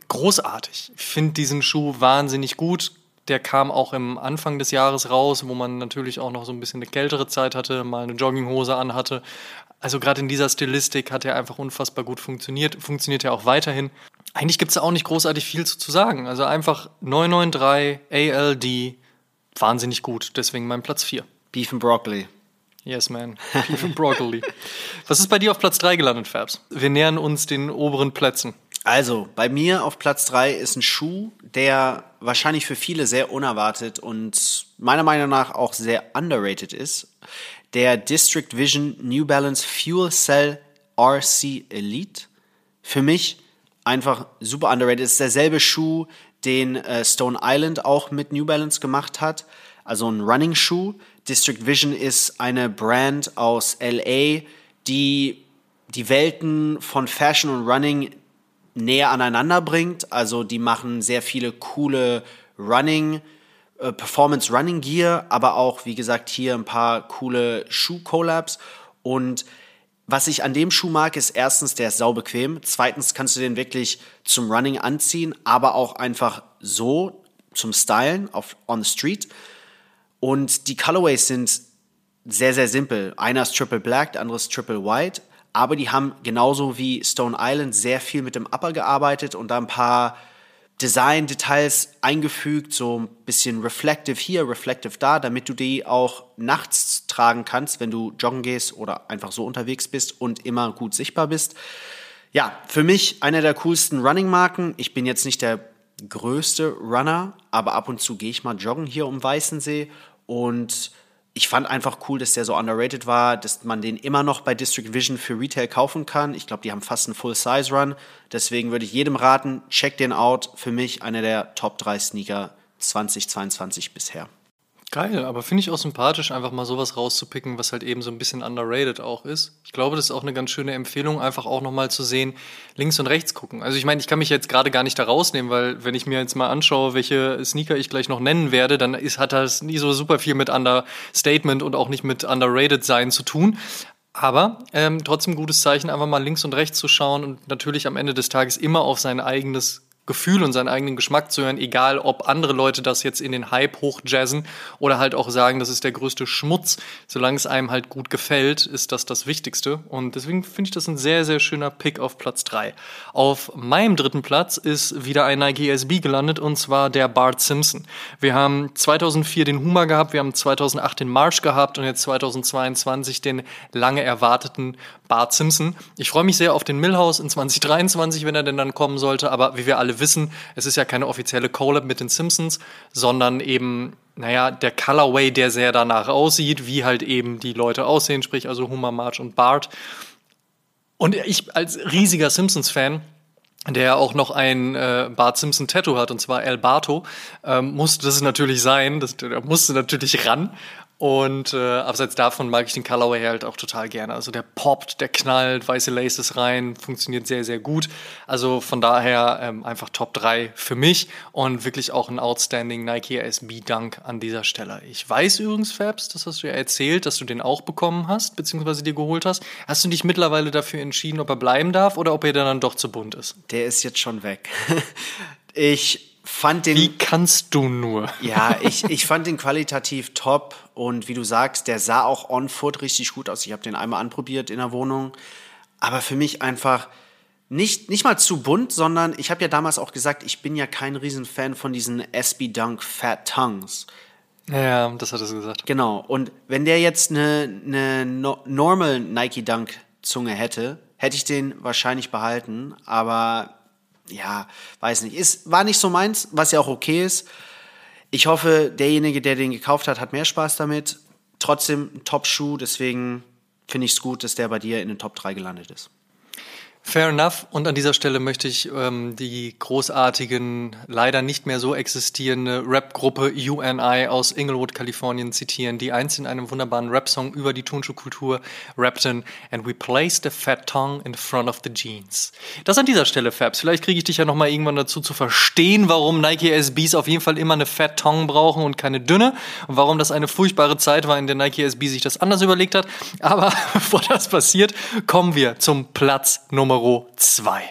großartig. Ich finde diesen Schuh wahnsinnig gut. Der kam auch im Anfang des Jahres raus, wo man natürlich auch noch so ein bisschen eine kältere Zeit hatte, mal eine Jogginghose anhatte. Also gerade in dieser Stilistik hat er einfach unfassbar gut funktioniert, funktioniert er auch weiterhin. Eigentlich gibt es auch nicht großartig viel zu, zu sagen. Also einfach 993 ALD, wahnsinnig gut. Deswegen mein Platz 4. Beef and Broccoli. Yes, man. Beef and Broccoli. *laughs* Was ist bei dir auf Platz 3 gelandet, Fabs? Wir nähern uns den oberen Plätzen. Also, bei mir auf Platz 3 ist ein Schuh, der wahrscheinlich für viele sehr unerwartet und meiner Meinung nach auch sehr underrated ist. Der District Vision New Balance Fuel Cell RC Elite. Für mich einfach super underrated. Es ist derselbe Schuh, den äh, Stone Island auch mit New Balance gemacht hat. Also ein Running-Schuh. District Vision ist eine Brand aus LA, die die Welten von Fashion und Running näher aneinander bringt. Also die machen sehr viele coole Running, äh, Performance Running Gear, aber auch, wie gesagt, hier ein paar coole Schuh-Collabs. Und was ich an dem Schuh mag, ist erstens, der ist saubequem. Zweitens kannst du den wirklich zum Running anziehen, aber auch einfach so zum Stylen auf on the street. Und die Colorways sind sehr, sehr simpel. Einer ist Triple Black, der andere ist Triple White. Aber die haben genauso wie Stone Island sehr viel mit dem Upper gearbeitet und da ein paar Design-Details eingefügt, so ein bisschen reflective hier, reflective da, damit du die auch nachts tragen kannst, wenn du joggen gehst oder einfach so unterwegs bist und immer gut sichtbar bist. Ja, für mich einer der coolsten Running-Marken. Ich bin jetzt nicht der größte Runner, aber ab und zu gehe ich mal joggen hier um Weißensee und ich fand einfach cool, dass der so underrated war, dass man den immer noch bei District Vision für Retail kaufen kann. Ich glaube, die haben fast einen Full-Size-Run. Deswegen würde ich jedem raten, check den out. Für mich einer der Top 3 Sneaker 2022 bisher. Geil, aber finde ich auch sympathisch, einfach mal sowas rauszupicken, was halt eben so ein bisschen underrated auch ist. Ich glaube, das ist auch eine ganz schöne Empfehlung, einfach auch nochmal zu sehen, links und rechts gucken. Also ich meine, ich kann mich jetzt gerade gar nicht da rausnehmen, weil wenn ich mir jetzt mal anschaue, welche Sneaker ich gleich noch nennen werde, dann ist, hat das nie so super viel mit Understatement und auch nicht mit underrated sein zu tun. Aber ähm, trotzdem gutes Zeichen, einfach mal links und rechts zu schauen und natürlich am Ende des Tages immer auf sein eigenes Gefühl und seinen eigenen Geschmack zu hören, egal ob andere Leute das jetzt in den Hype hochjazzen oder halt auch sagen, das ist der größte Schmutz. Solange es einem halt gut gefällt, ist das das Wichtigste. Und deswegen finde ich das ein sehr, sehr schöner Pick auf Platz drei. Auf meinem dritten Platz ist wieder ein Nike SB gelandet und zwar der Bart Simpson. Wir haben 2004 den Huma gehabt, wir haben 2008 den Marsh gehabt und jetzt 2022 den lange erwarteten Bart Simpson. Ich freue mich sehr auf den Millhouse in 2023, wenn er denn dann kommen sollte, aber wie wir alle wissen, es ist ja keine offizielle Collab mit den Simpsons, sondern eben naja, der Colorway, der sehr danach aussieht, wie halt eben die Leute aussehen, sprich also Hummer, March und Bart. Und ich als riesiger Simpsons-Fan, der auch noch ein äh, Bart Simpson-Tattoo hat, und zwar El Barto, ähm, musste das natürlich sein, das, der musste natürlich ran. Und äh, abseits davon mag ich den Colorway halt auch total gerne. Also der poppt, der knallt, weiße Laces rein, funktioniert sehr, sehr gut. Also von daher ähm, einfach Top 3 für mich und wirklich auch ein outstanding Nike SB Dunk an dieser Stelle. Ich weiß übrigens, Fabs, das hast du ja erzählt, dass du den auch bekommen hast, beziehungsweise dir geholt hast. Hast du dich mittlerweile dafür entschieden, ob er bleiben darf oder ob er dann doch zu bunt ist? Der ist jetzt schon weg. *laughs* ich fand den. Wie kannst du nur? Ja, ich, ich fand den qualitativ top und wie du sagst, der sah auch on foot richtig gut aus. Ich habe den einmal anprobiert in der Wohnung, aber für mich einfach nicht, nicht mal zu bunt, sondern ich habe ja damals auch gesagt, ich bin ja kein Riesenfan von diesen SB Dunk Fat Tongues. Ja, das hat er so gesagt. Genau. Und wenn der jetzt eine, eine no normal Nike Dunk Zunge hätte, hätte ich den wahrscheinlich behalten. Aber ja, weiß nicht. Ist, war nicht so meins, was ja auch okay ist. Ich hoffe, derjenige, der den gekauft hat, hat mehr Spaß damit. Trotzdem ein Top-Schuh, deswegen finde ich es gut, dass der bei dir in den Top 3 gelandet ist. Fair enough. Und an dieser Stelle möchte ich ähm, die großartigen, leider nicht mehr so existierende Rap-Gruppe UNI aus Inglewood, Kalifornien zitieren, die einst in einem wunderbaren Rap-Song über die Turnschuhkultur rappten And we placed the fat tongue in front of the jeans. Das an dieser Stelle, Fabs. Vielleicht kriege ich dich ja nochmal irgendwann dazu zu verstehen, warum Nike SBs auf jeden Fall immer eine fat tongue brauchen und keine dünne und warum das eine furchtbare Zeit war, in der Nike SB sich das anders überlegt hat. Aber *laughs* bevor das passiert, kommen wir zum Platz Nummer Nummer 2.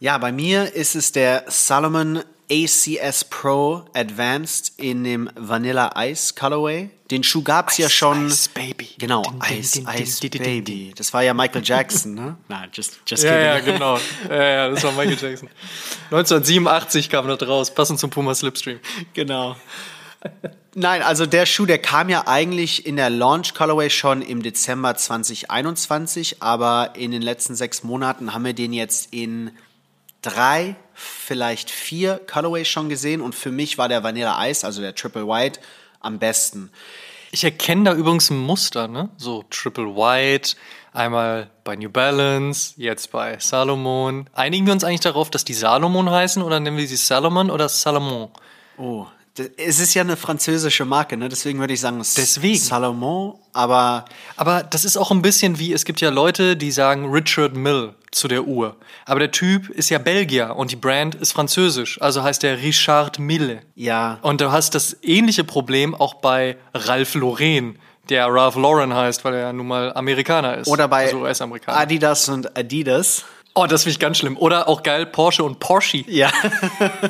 Ja, bei mir ist es der Salomon ACS Pro Advanced in dem Vanilla Ice Colorway. Den Schuh gab es ja schon. Ice Baby. Genau, Ice, Ice Baby. Das war ja Michael Jackson, ne? *laughs* Nein, just, just kidding. Ja, ja, genau. *laughs* Ja, ja, das war Michael Jackson. *laughs* 1987 kam das raus, passend zum Puma Slipstream. Genau. Nein, also der Schuh, der kam ja eigentlich in der Launch Colorway schon im Dezember 2021, aber in den letzten sechs Monaten haben wir den jetzt in drei, vielleicht vier Colorways schon gesehen und für mich war der Vanilla Ice, also der Triple White, am besten. Ich erkenne da übrigens ein Muster, ne? So Triple White, einmal bei New Balance, jetzt bei Salomon. Einigen wir uns eigentlich darauf, dass die Salomon heißen oder nennen wir sie Salomon oder Salomon? Oh, es ist ja eine französische Marke, ne? Deswegen würde ich sagen, Deswegen. Salomon, aber. Aber das ist auch ein bisschen wie, es gibt ja Leute, die sagen Richard Mill zu der Uhr. Aber der Typ ist ja Belgier und die Brand ist französisch. Also heißt der Richard Mille. Ja. Und du hast das ähnliche Problem auch bei Ralph Lauren der Ralph Lauren heißt, weil er ja nun mal Amerikaner ist. Oder bei also Adidas und Adidas. Oh, das finde ich ganz schlimm. Oder auch geil, Porsche und Porsche. Ja.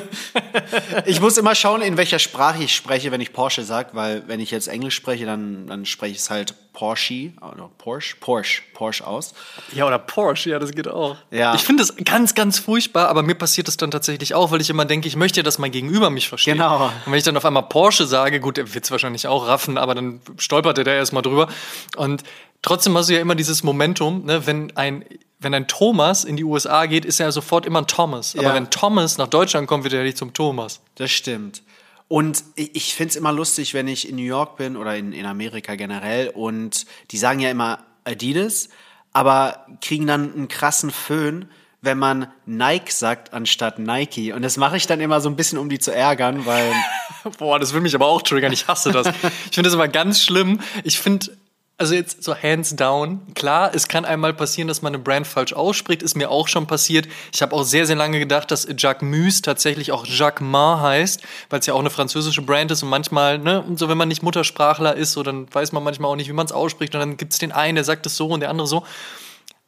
*laughs* ich muss immer schauen, in welcher Sprache ich spreche, wenn ich Porsche sage, weil wenn ich jetzt Englisch spreche, dann, dann spreche ich es halt Porsche oder Porsche, Porsche, Porsche aus. Ja, oder Porsche, ja, das geht auch. Ja. Ich finde das ganz, ganz furchtbar, aber mir passiert das dann tatsächlich auch, weil ich immer denke, ich möchte, dass mein Gegenüber mich versteht. Genau. Und wenn ich dann auf einmal Porsche sage, gut, er wird es wahrscheinlich auch raffen, aber dann stolpert er da erstmal drüber. Und trotzdem hast du ja immer dieses Momentum, ne, wenn ein wenn ein Thomas in die USA geht, ist er sofort immer ein Thomas. Aber ja. wenn Thomas nach Deutschland kommt, wird er nicht zum Thomas. Das stimmt. Und ich finde es immer lustig, wenn ich in New York bin oder in, in Amerika generell und die sagen ja immer Adidas, aber kriegen dann einen krassen Föhn, wenn man Nike sagt anstatt Nike. Und das mache ich dann immer so ein bisschen, um die zu ärgern, weil. *laughs* Boah, das will mich aber auch triggern. Ich hasse das. *laughs* Ich finde das immer ganz schlimm. Ich finde, also jetzt so hands down, klar, es kann einmal passieren, dass man eine Brand falsch ausspricht, ist mir auch schon passiert. Ich habe auch sehr, sehr lange gedacht, dass Jacques Mus tatsächlich auch Jacques Ma heißt, weil es ja auch eine französische Brand ist und manchmal, ne, und so wenn man nicht Muttersprachler ist, so dann weiß man manchmal auch nicht, wie man es ausspricht und dann gibt es den einen, der sagt es so und der andere so.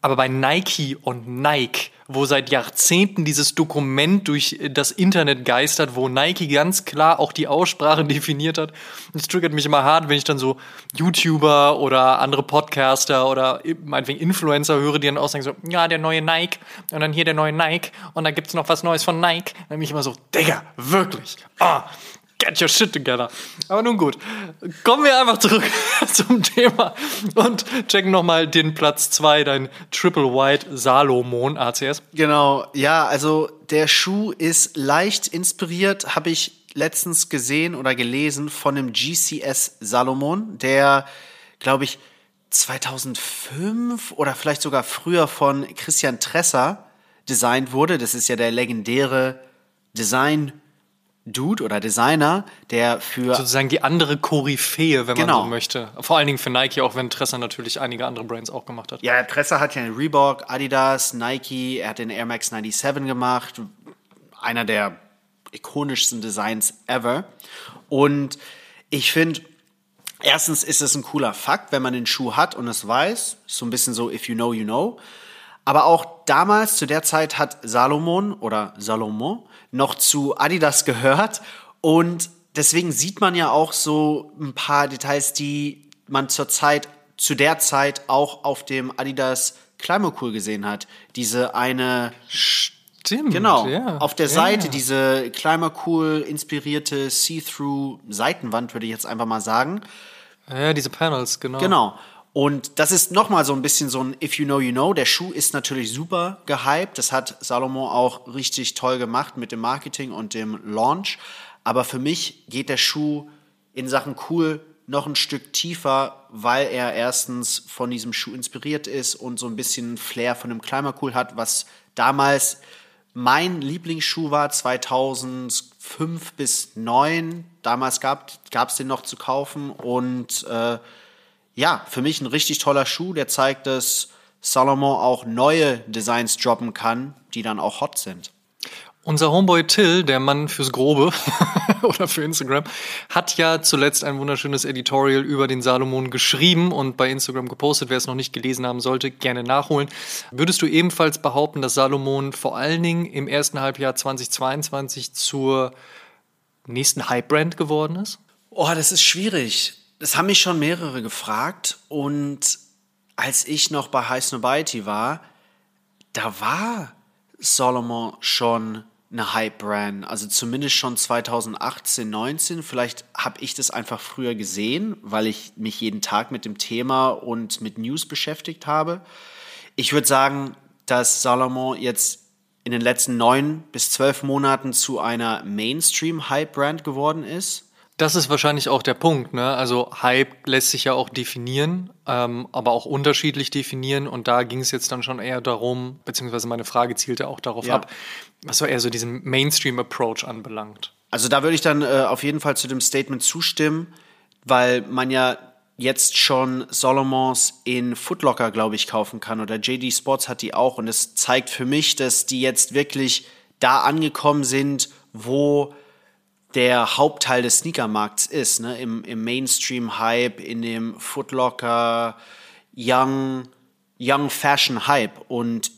Aber bei Nike und Nike, wo seit Jahrzehnten dieses Dokument durch das Internet geistert, wo Nike ganz klar auch die Aussprache *laughs* definiert hat, das triggert mich immer hart, wenn ich dann so YouTuber oder andere Podcaster oder meinetwegen Influencer höre, die dann sagen so, ja, der neue Nike und dann hier der neue Nike und dann gibt's noch was Neues von Nike. Dann bin ich immer so, Digga, wirklich, ah, Get your shit together. Aber nun gut, kommen wir einfach zurück *laughs* zum Thema und checken nochmal den Platz 2, dein Triple White Salomon ACS. Genau, ja, also der Schuh ist leicht inspiriert, habe ich letztens gesehen oder gelesen von dem GCS Salomon, der, glaube ich, 2005 oder vielleicht sogar früher von Christian Tresser designt wurde. Das ist ja der legendäre Design Dude oder Designer, der für sozusagen die andere Koryphäe, wenn Genau. man so möchte. Vor allen Dingen für Nike, auch wenn Tresser natürlich einige andere Brands auch gemacht hat. Ja, Tresser hat ja Reebok, Adidas, Nike, er hat den Air Max 97 gemacht. Einer der ikonischsten Designs ever. Und ich finde, erstens ist es ein cooler Fakt, wenn man den Schuh hat und es weiß. So ein bisschen so, if you know, you know. Aber auch damals, zu der Zeit, hat Salomon oder Salomon noch zu Adidas gehört. Und deswegen sieht man ja auch so ein paar Details, die man zur Zeit, zu der Zeit auch auf dem Adidas Climacool gesehen hat. Diese eine, Stimmt. genau, ja. auf der ja. Seite diese Climacool inspirierte See-Through Seitenwand, würde ich jetzt einfach mal sagen. Ja, diese Panels, genau. Genau. Und das ist nochmal so ein bisschen so ein If you know, you know. Der Schuh ist natürlich super gehypt. Das hat Salomon auch richtig toll gemacht mit dem Marketing und dem Launch. Aber für mich geht der Schuh in Sachen cool noch ein Stück tiefer, weil er erstens von diesem Schuh inspiriert ist und so ein bisschen Flair von dem Cool hat, was damals mein Lieblingsschuh war 2005 bis 2009. Damals gab es den noch zu kaufen und äh, ja, für mich ein richtig toller Schuh, der zeigt, dass Salomon auch neue Designs droppen kann, die dann auch hot sind. Unser Homeboy Till, der Mann fürs Grobe *laughs* oder für Instagram, hat ja zuletzt ein wunderschönes Editorial über den Salomon geschrieben und bei Instagram gepostet. Wer es noch nicht gelesen haben sollte, gerne nachholen. Würdest du ebenfalls behaupten, dass Salomon vor allen Dingen im ersten Halbjahr 2022 zur nächsten Hype-Brand geworden ist? Oh, das ist schwierig. Das haben mich schon mehrere gefragt und als ich noch bei High Snobiety war, da war Solomon schon eine Hype-Brand. Also zumindest schon 2018, 19. Vielleicht habe ich das einfach früher gesehen, weil ich mich jeden Tag mit dem Thema und mit News beschäftigt habe. Ich würde sagen, dass Salomon jetzt in den letzten neun bis zwölf Monaten zu einer Mainstream-Hype-Brand geworden ist. Das ist wahrscheinlich auch der Punkt. Ne? Also Hype lässt sich ja auch definieren, ähm, aber auch unterschiedlich definieren. Und da ging es jetzt dann schon eher darum, beziehungsweise meine Frage zielte auch darauf Ja. ab, was so eher so diesen Mainstream-Approach anbelangt. Also da würde ich dann äh, auf jeden Fall zu dem Statement zustimmen, weil man ja jetzt schon Solomons in Footlocker, glaube ich, kaufen kann oder JD Sports hat die auch und es zeigt für mich, dass die jetzt wirklich da angekommen sind, wo der Hauptteil des Sneakermarkts ist, ne? im, im Mainstream-Hype, in dem Footlocker, Young, Young Fashion-Hype. Und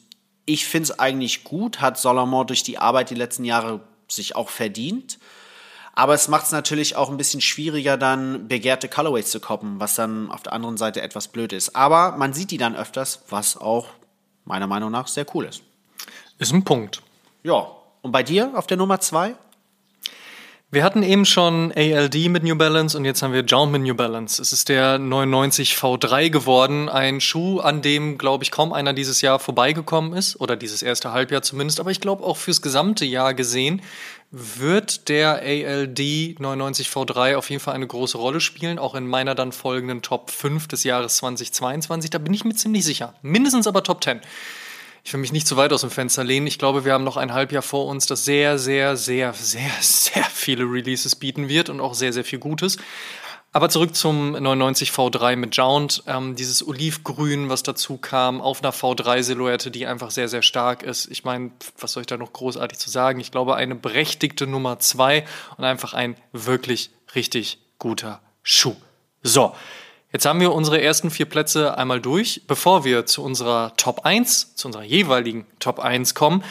ich finde es eigentlich gut, hat Solomon durch die Arbeit die letzten Jahre sich auch verdient. Aber es macht es natürlich auch ein bisschen schwieriger, dann begehrte Colorways zu koppen, was dann auf der anderen Seite etwas blöd ist. Aber man sieht die dann öfters, was auch meiner Meinung nach sehr cool ist. Ist ein Punkt. Ja, und bei dir auf der Nummer zwei? Wir hatten eben schon ALD mit New Balance und jetzt haben wir Jaunt mit New Balance. Es ist der 99 V3 geworden, ein Schuh, an dem, glaube ich, kaum einer dieses Jahr vorbeigekommen ist, oder dieses erste Halbjahr zumindest, aber ich glaube auch fürs gesamte Jahr gesehen, wird der ALD 99 V3 auf jeden Fall eine große Rolle spielen, auch in meiner dann folgenden Top 5 des Jahres 2022. Da bin ich mir ziemlich sicher. Mindestens aber Top 10. Ich will mich nicht zu weit aus dem Fenster lehnen. Ich glaube, wir haben noch ein Halbjahr vor uns, das sehr, sehr, sehr, sehr, sehr viele Releases bieten wird und auch sehr, sehr viel Gutes. Aber zurück zum 99 V3 mit Jount. Ähm, dieses Olivgrün, was dazu kam, auf einer V3-Silhouette, die einfach sehr, sehr stark ist. Ich meine, was soll ich da noch großartig zu sagen? Ich glaube, eine berechtigte Nummer zwei und einfach ein wirklich richtig guter Schuh. So, Jetzt haben wir unsere ersten vier Plätze einmal durch. Bevor wir zu unserer Top 1, zu unserer jeweiligen Top 1 kommen,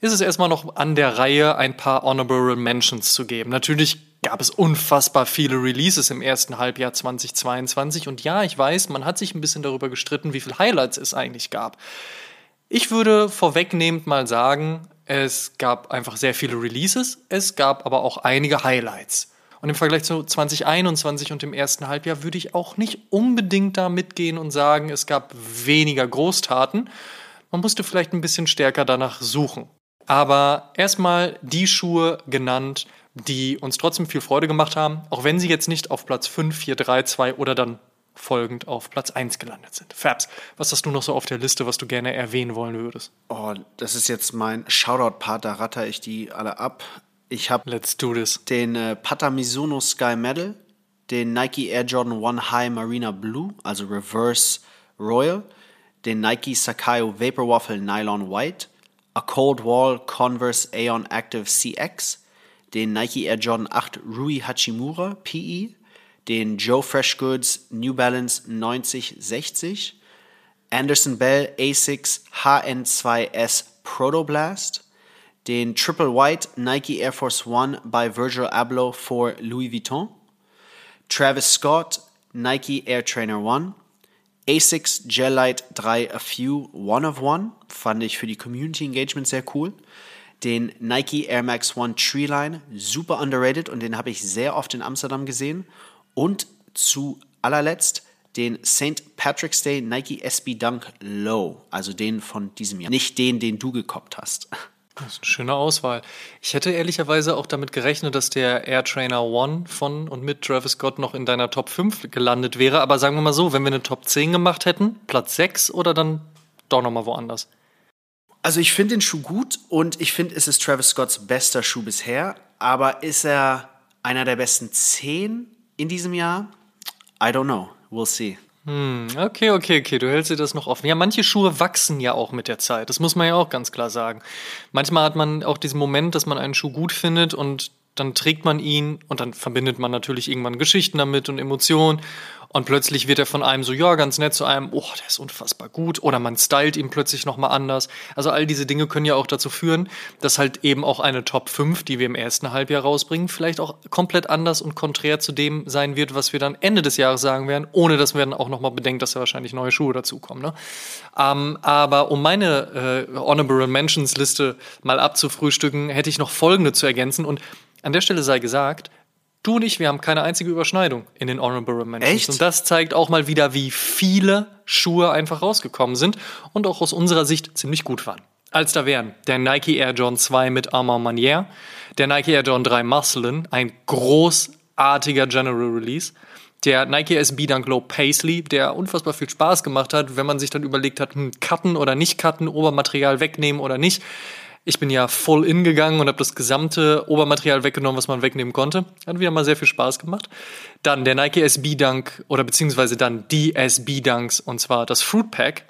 ist es erstmal noch an der Reihe, ein paar Honorable Mentions zu geben. Natürlich gab es unfassbar viele Releases im ersten Halbjahr 2022 und ja, ich weiß, man hat sich ein bisschen darüber gestritten, wie viele Highlights es eigentlich gab. Ich würde vorwegnehmend mal sagen, es gab einfach sehr viele Releases, es gab aber auch einige Highlights. Und im Vergleich zu 2021 und dem ersten Halbjahr würde ich auch nicht unbedingt da mitgehen und sagen, es gab weniger Großtaten. Man musste vielleicht ein bisschen stärker danach suchen. Aber erstmal die Schuhe genannt, die uns trotzdem viel Freude gemacht haben, auch wenn sie jetzt nicht auf Platz 5, 4, 3, 2 oder dann folgend auf Platz 1 gelandet sind. Fabs, was hast du noch so auf der Liste, was du gerne erwähnen wollen würdest? Oh, das ist jetzt mein Shoutout-Part, da ratter ich die alle ab. Ich habe Let's do this. den äh, Pata Mizuno Sky Medal, den Nike Air Jordan One High Marina Blue, also Reverse Royal, den Nike Sakayo Vapor Waffle Nylon White, a Cold Wall Converse Aeon Active CX, den Nike Air Jordan 8 Rui Hachimura PE, den Joe Fresh Goods New Balance 9060, Anderson Bell Asics HN2S Protoblast, den Triple White Nike Air Force One by Virgil Abloh for Louis Vuitton, Travis Scott Nike Air Trainer One, Asics Gel Light 3 A Few One of One, fand ich für die Community Engagement sehr cool. Den Nike Air Max One Treeline, super underrated und den habe ich sehr oft in Amsterdam gesehen. Und zu allerletzt den St. Patrick's Day Nike SB Dunk Low, also den von diesem Jahr. Nicht den, den du gekoppt hast. Das ist eine schöne Auswahl. Ich hätte ehrlicherweise auch damit gerechnet, dass der Air Trainer One von und mit Travis Scott noch in deiner Top 5 gelandet wäre. Aber sagen wir mal so, wenn wir eine Top 10 gemacht hätten, Platz 6 oder dann doch nochmal woanders? Also ich finde den Schuh gut und ich finde, es ist Travis Scotts bester Schuh bisher. Aber ist er einer der besten 10 in diesem Jahr? I don't know. We'll see. Hm, okay, okay, okay, du hältst dir das noch offen. Ja, manche Schuhe wachsen ja auch mit der Zeit. Das muss man ja auch ganz klar sagen. Manchmal hat man auch diesen Moment, dass man einen Schuh gut findet und dann trägt man ihn und dann verbindet man natürlich irgendwann Geschichten damit und Emotionen und plötzlich wird er von einem so, ja, ganz nett zu einem, oh, der ist unfassbar gut oder man stylt ihn plötzlich nochmal anders. Also all diese Dinge können ja auch dazu führen, dass halt eben auch eine Top 5, die wir im ersten Halbjahr rausbringen, vielleicht auch komplett anders und konträr zu dem sein wird, was wir dann Ende des Jahres sagen werden, ohne dass wir dann auch nochmal bedenken, dass da wahrscheinlich neue Schuhe dazukommen. Ne? Ähm, aber um meine äh, Honorable Mentions Liste mal abzufrühstücken, hätte ich noch folgende zu ergänzen und an der Stelle sei gesagt, du und ich, wir haben keine einzige Überschneidung in den Honorable Mentions. Echt? Und das zeigt auch mal wieder, wie viele Schuhe einfach rausgekommen sind und auch aus unserer Sicht ziemlich gut waren. Als da wären der Nike Air Jordan 2 mit Armand Manier, der Nike Air Jordan 3 Musselin, ein großartiger General Release, der Nike SB Dunk Low Paisley, der unfassbar viel Spaß gemacht hat, wenn man sich dann überlegt hat, hm, cutten oder nicht cutten, Obermaterial wegnehmen oder nicht. Ich bin ja voll in gegangen und habe das gesamte Obermaterial weggenommen, was man wegnehmen konnte. Hat wieder mal sehr viel Spaß gemacht. Dann der Nike SB Dunk oder beziehungsweise dann die SB Dunks und zwar das Fruit Pack.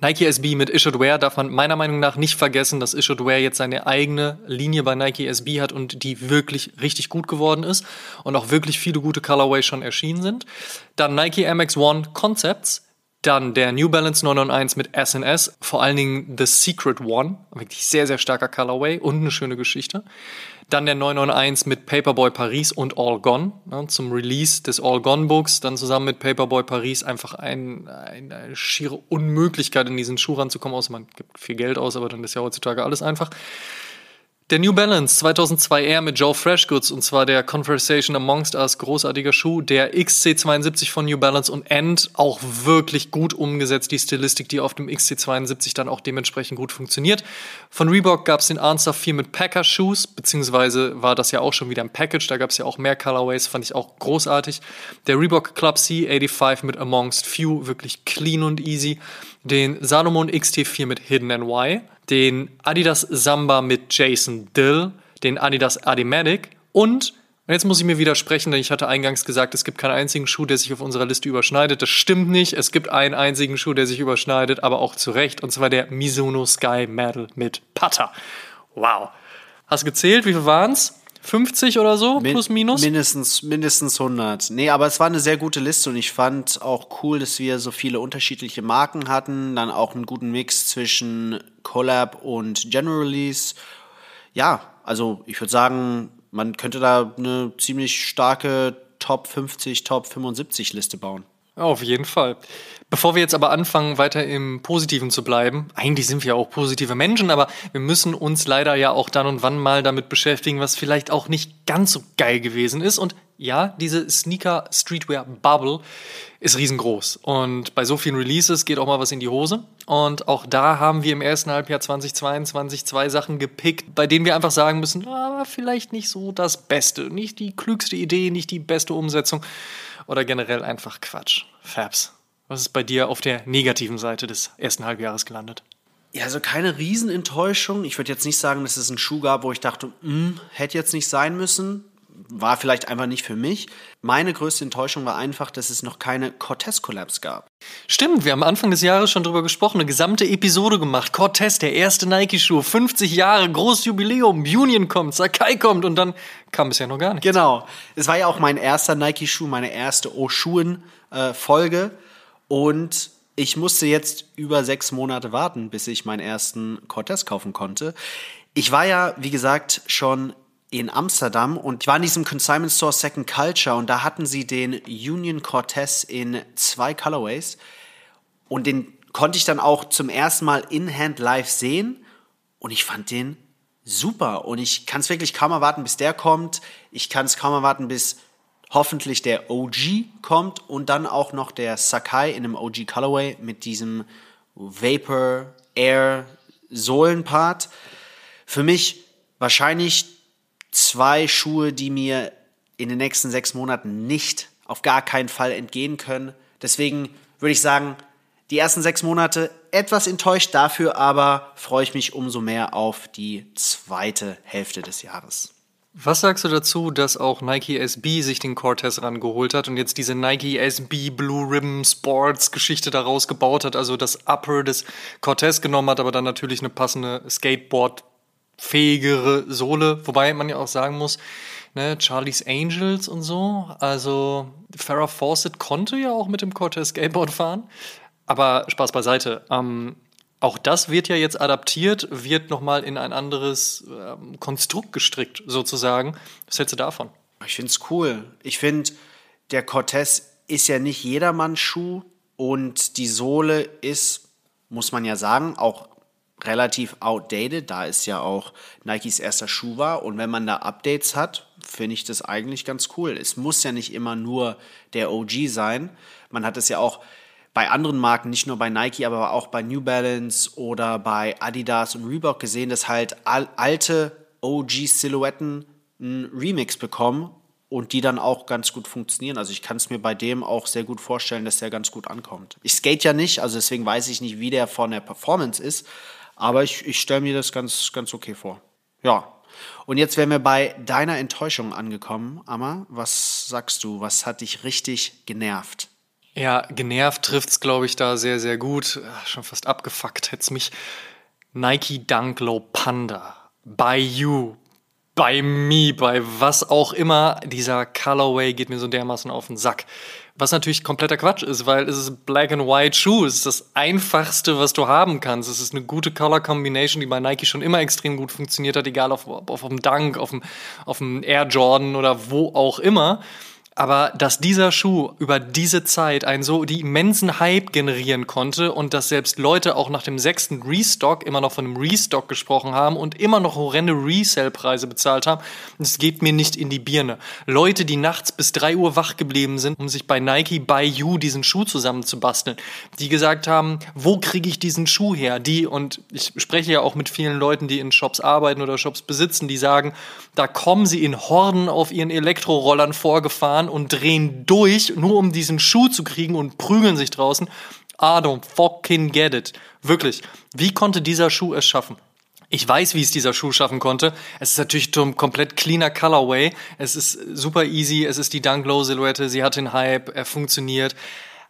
Nike SB mit Issued Wear darf man meiner Meinung nach nicht vergessen, dass Issued Wear jetzt seine eigene Linie bei Nike SB hat und die wirklich richtig gut geworden ist und auch wirklich viele gute Colorways schon erschienen sind. Dann Nike MX One Concepts, dann der New Balance 991 mit SNS, vor allen Dingen The Secret One, wirklich sehr, sehr starker Colorway und eine schöne Geschichte. Dann der 991 mit Paperboy Paris und All Gone ne, zum Release des All Gone Books. Dann zusammen mit Paperboy Paris einfach ein, eine schiere Unmöglichkeit in diesen Schuh ranzukommen, außer man gibt viel Geld aus, aber dann ist ja heutzutage alles einfach. Der New Balance 2002R mit Joe Freshgoods und zwar der Conversation Amongst Us, großartiger Schuh. Der XC72 von New Balance und End, auch wirklich gut umgesetzt, die Stilistik, die auf dem XC72 dann auch dementsprechend gut funktioniert. Von Reebok gab es den Answer 4 mit Packer Shoes, beziehungsweise war das ja auch schon wieder ein Package, da gab es ja auch mehr Colorways, fand ich auch großartig. Der Reebok Club C85 mit Amongst Few, wirklich clean und easy. Den Salomon XT4 mit Hidden NY den Adidas Samba mit Jason Dill, den Adidas Adimatic und, und jetzt muss ich mir widersprechen, denn ich hatte eingangs gesagt, es gibt keinen einzigen Schuh, der sich auf unserer Liste überschneidet. Das stimmt nicht. Es gibt einen einzigen Schuh, der sich überschneidet, aber auch zu Recht, und zwar der Mizuno Sky Medal mit Putter. Wow. Hast gezählt? Wie viel waren's? 50 oder so, Min- plus minus? Mindestens, mindestens 100. Nee, aber es war eine sehr gute Liste und ich fand auch cool, dass wir so viele unterschiedliche Marken hatten. Dann auch einen guten Mix zwischen Collab und General Release. Ja, also ich würde sagen, man könnte da eine ziemlich starke Top 50, Top 75 Liste bauen. Auf jeden Fall. Bevor wir jetzt aber anfangen, weiter im Positiven zu bleiben, eigentlich sind wir auch positive Menschen, aber wir müssen uns leider ja auch dann und wann mal damit beschäftigen, was vielleicht auch nicht ganz so geil gewesen ist. Und ja, diese Sneaker Streetwear Bubble ist riesengroß. Und bei so vielen Releases geht auch mal was in die Hose. Und auch da haben wir im ersten Halbjahr 2022 zwei Sachen gepickt, bei denen wir einfach sagen müssen, ah, vielleicht nicht so das Beste, nicht die klügste Idee, nicht die beste Umsetzung oder generell einfach Quatsch. Fabs, was ist bei dir auf der negativen Seite des ersten Halbjahres gelandet? Ja, also keine Riesenenttäuschung. Ich würde jetzt nicht sagen, dass es einen Schuh gab, wo ich dachte, hm, hätte jetzt nicht sein müssen war vielleicht einfach nicht für mich. Meine größte Enttäuschung war einfach, dass es noch keine Cortez Collabs gab. Stimmt, wir haben Anfang des Jahres schon drüber gesprochen, eine gesamte Episode gemacht. Cortez, der erste Nike-Schuh, 50 Jahre, großes Jubiläum, Union kommt, Sakai kommt und dann kam es ja noch gar nicht. Genau. Es war ja auch mein erster Nike-Schuh, meine erste O-Schuhen-Folge. Und ich musste jetzt über sechs Monate warten, bis ich meinen ersten Cortez kaufen konnte. Ich war ja, wie gesagt, schon in Amsterdam und ich war in diesem Consignment Store Second Culture und da hatten sie den Union Cortez in zwei Colorways und den konnte ich dann auch zum ersten Mal in Hand live sehen und ich fand den super und ich kann es wirklich kaum erwarten, bis der kommt. Ich kann es kaum erwarten, bis hoffentlich der OG kommt und dann auch noch der Sakai in einem OG Colorway mit diesem Vapor Air Sohlenpart. Für mich wahrscheinlich zwei Schuhe, die mir in den nächsten sechs Monaten nicht auf gar keinen Fall entgehen können. Deswegen würde ich sagen, die ersten sechs Monate etwas enttäuscht, dafür aber freue ich mich umso mehr auf die zweite Hälfte des Jahres. Was sagst du dazu, dass auch Nike SB sich den Cortez rangeholt hat und jetzt diese Nike SB Blue Ribbon Sports Geschichte daraus gebaut hat, also das Upper des Cortez genommen hat, aber dann natürlich eine passende Skateboard fähigere Sohle, wobei man ja auch sagen muss, ne, Charlie's Angels und so, also Farrah Fawcett konnte ja auch mit dem Cortez Skateboard fahren, aber Spaß beiseite. Ähm, auch das wird ja jetzt adaptiert, wird nochmal in ein anderes ähm, Konstrukt gestrickt, sozusagen. Was hältst du davon? Ich finde es cool. Ich finde, der Cortez ist ja nicht jedermanns Schuh und die Sohle ist, muss man ja sagen, auch relativ outdated, da es ja auch Nikes erster Schuh war. Und wenn man da Updates hat, finde ich das eigentlich ganz cool. Es muss ja nicht immer nur der OG sein. Man hat es ja auch bei anderen Marken, nicht nur bei Nike, aber auch bei New Balance oder bei Adidas und Reebok gesehen, dass halt alte OG-Silhouetten einen Remix bekommen und die dann auch ganz gut funktionieren. Also ich kann es mir bei dem auch sehr gut vorstellen, dass der ganz gut ankommt. Ich skate ja nicht, also deswegen weiß ich nicht, wie der von der Performance ist, aber ich, ich stelle mir das ganz, ganz okay vor. Ja. Und jetzt wären wir bei deiner Enttäuschung angekommen, Amma. Was sagst du? Was hat dich richtig genervt? Ja, genervt trifft es, glaube ich, da sehr, sehr gut. Schon fast abgefuckt hätte es mich. Nike Dunk Low Panda. By you. By me. Bei was auch immer. Dieser Colorway geht mir so dermaßen auf den Sack. Was natürlich kompletter Quatsch ist, weil es ist Black and White Shoe. Es ist das einfachste, was du haben kannst. Es ist eine gute Color Combination, die bei Nike schon immer extrem gut funktioniert hat, egal auf, auf, auf dem Dunk, auf dem, auf dem Air Jordan oder wo auch immer. Aber dass dieser Schuh über diese Zeit einen so die immensen Hype generieren konnte und dass selbst Leute auch nach dem sechsten Restock immer noch von einem Restock gesprochen haben und immer noch horrende Resale-Preise bezahlt haben, das geht mir nicht in die Birne. Leute, die nachts bis drei Uhr wach geblieben sind, um sich bei Nike by You diesen Schuh zusammenzubasteln, die gesagt haben, wo kriege ich diesen Schuh her? Die, und ich spreche ja auch mit vielen Leuten, die in Shops arbeiten oder Shops besitzen, die sagen, da kommen sie in Horden auf ihren Elektrorollern vorgefahren und drehen durch, nur um diesen Schuh zu kriegen und prügeln sich draußen. I don't fucking get it. Wirklich. Wie konnte dieser Schuh es schaffen? Ich weiß, wie es dieser Schuh schaffen konnte. Es ist natürlich ein komplett cleaner Colorway. Es ist super easy. Es ist die Dunk Low Silhouette. Sie hat den Hype. Er funktioniert.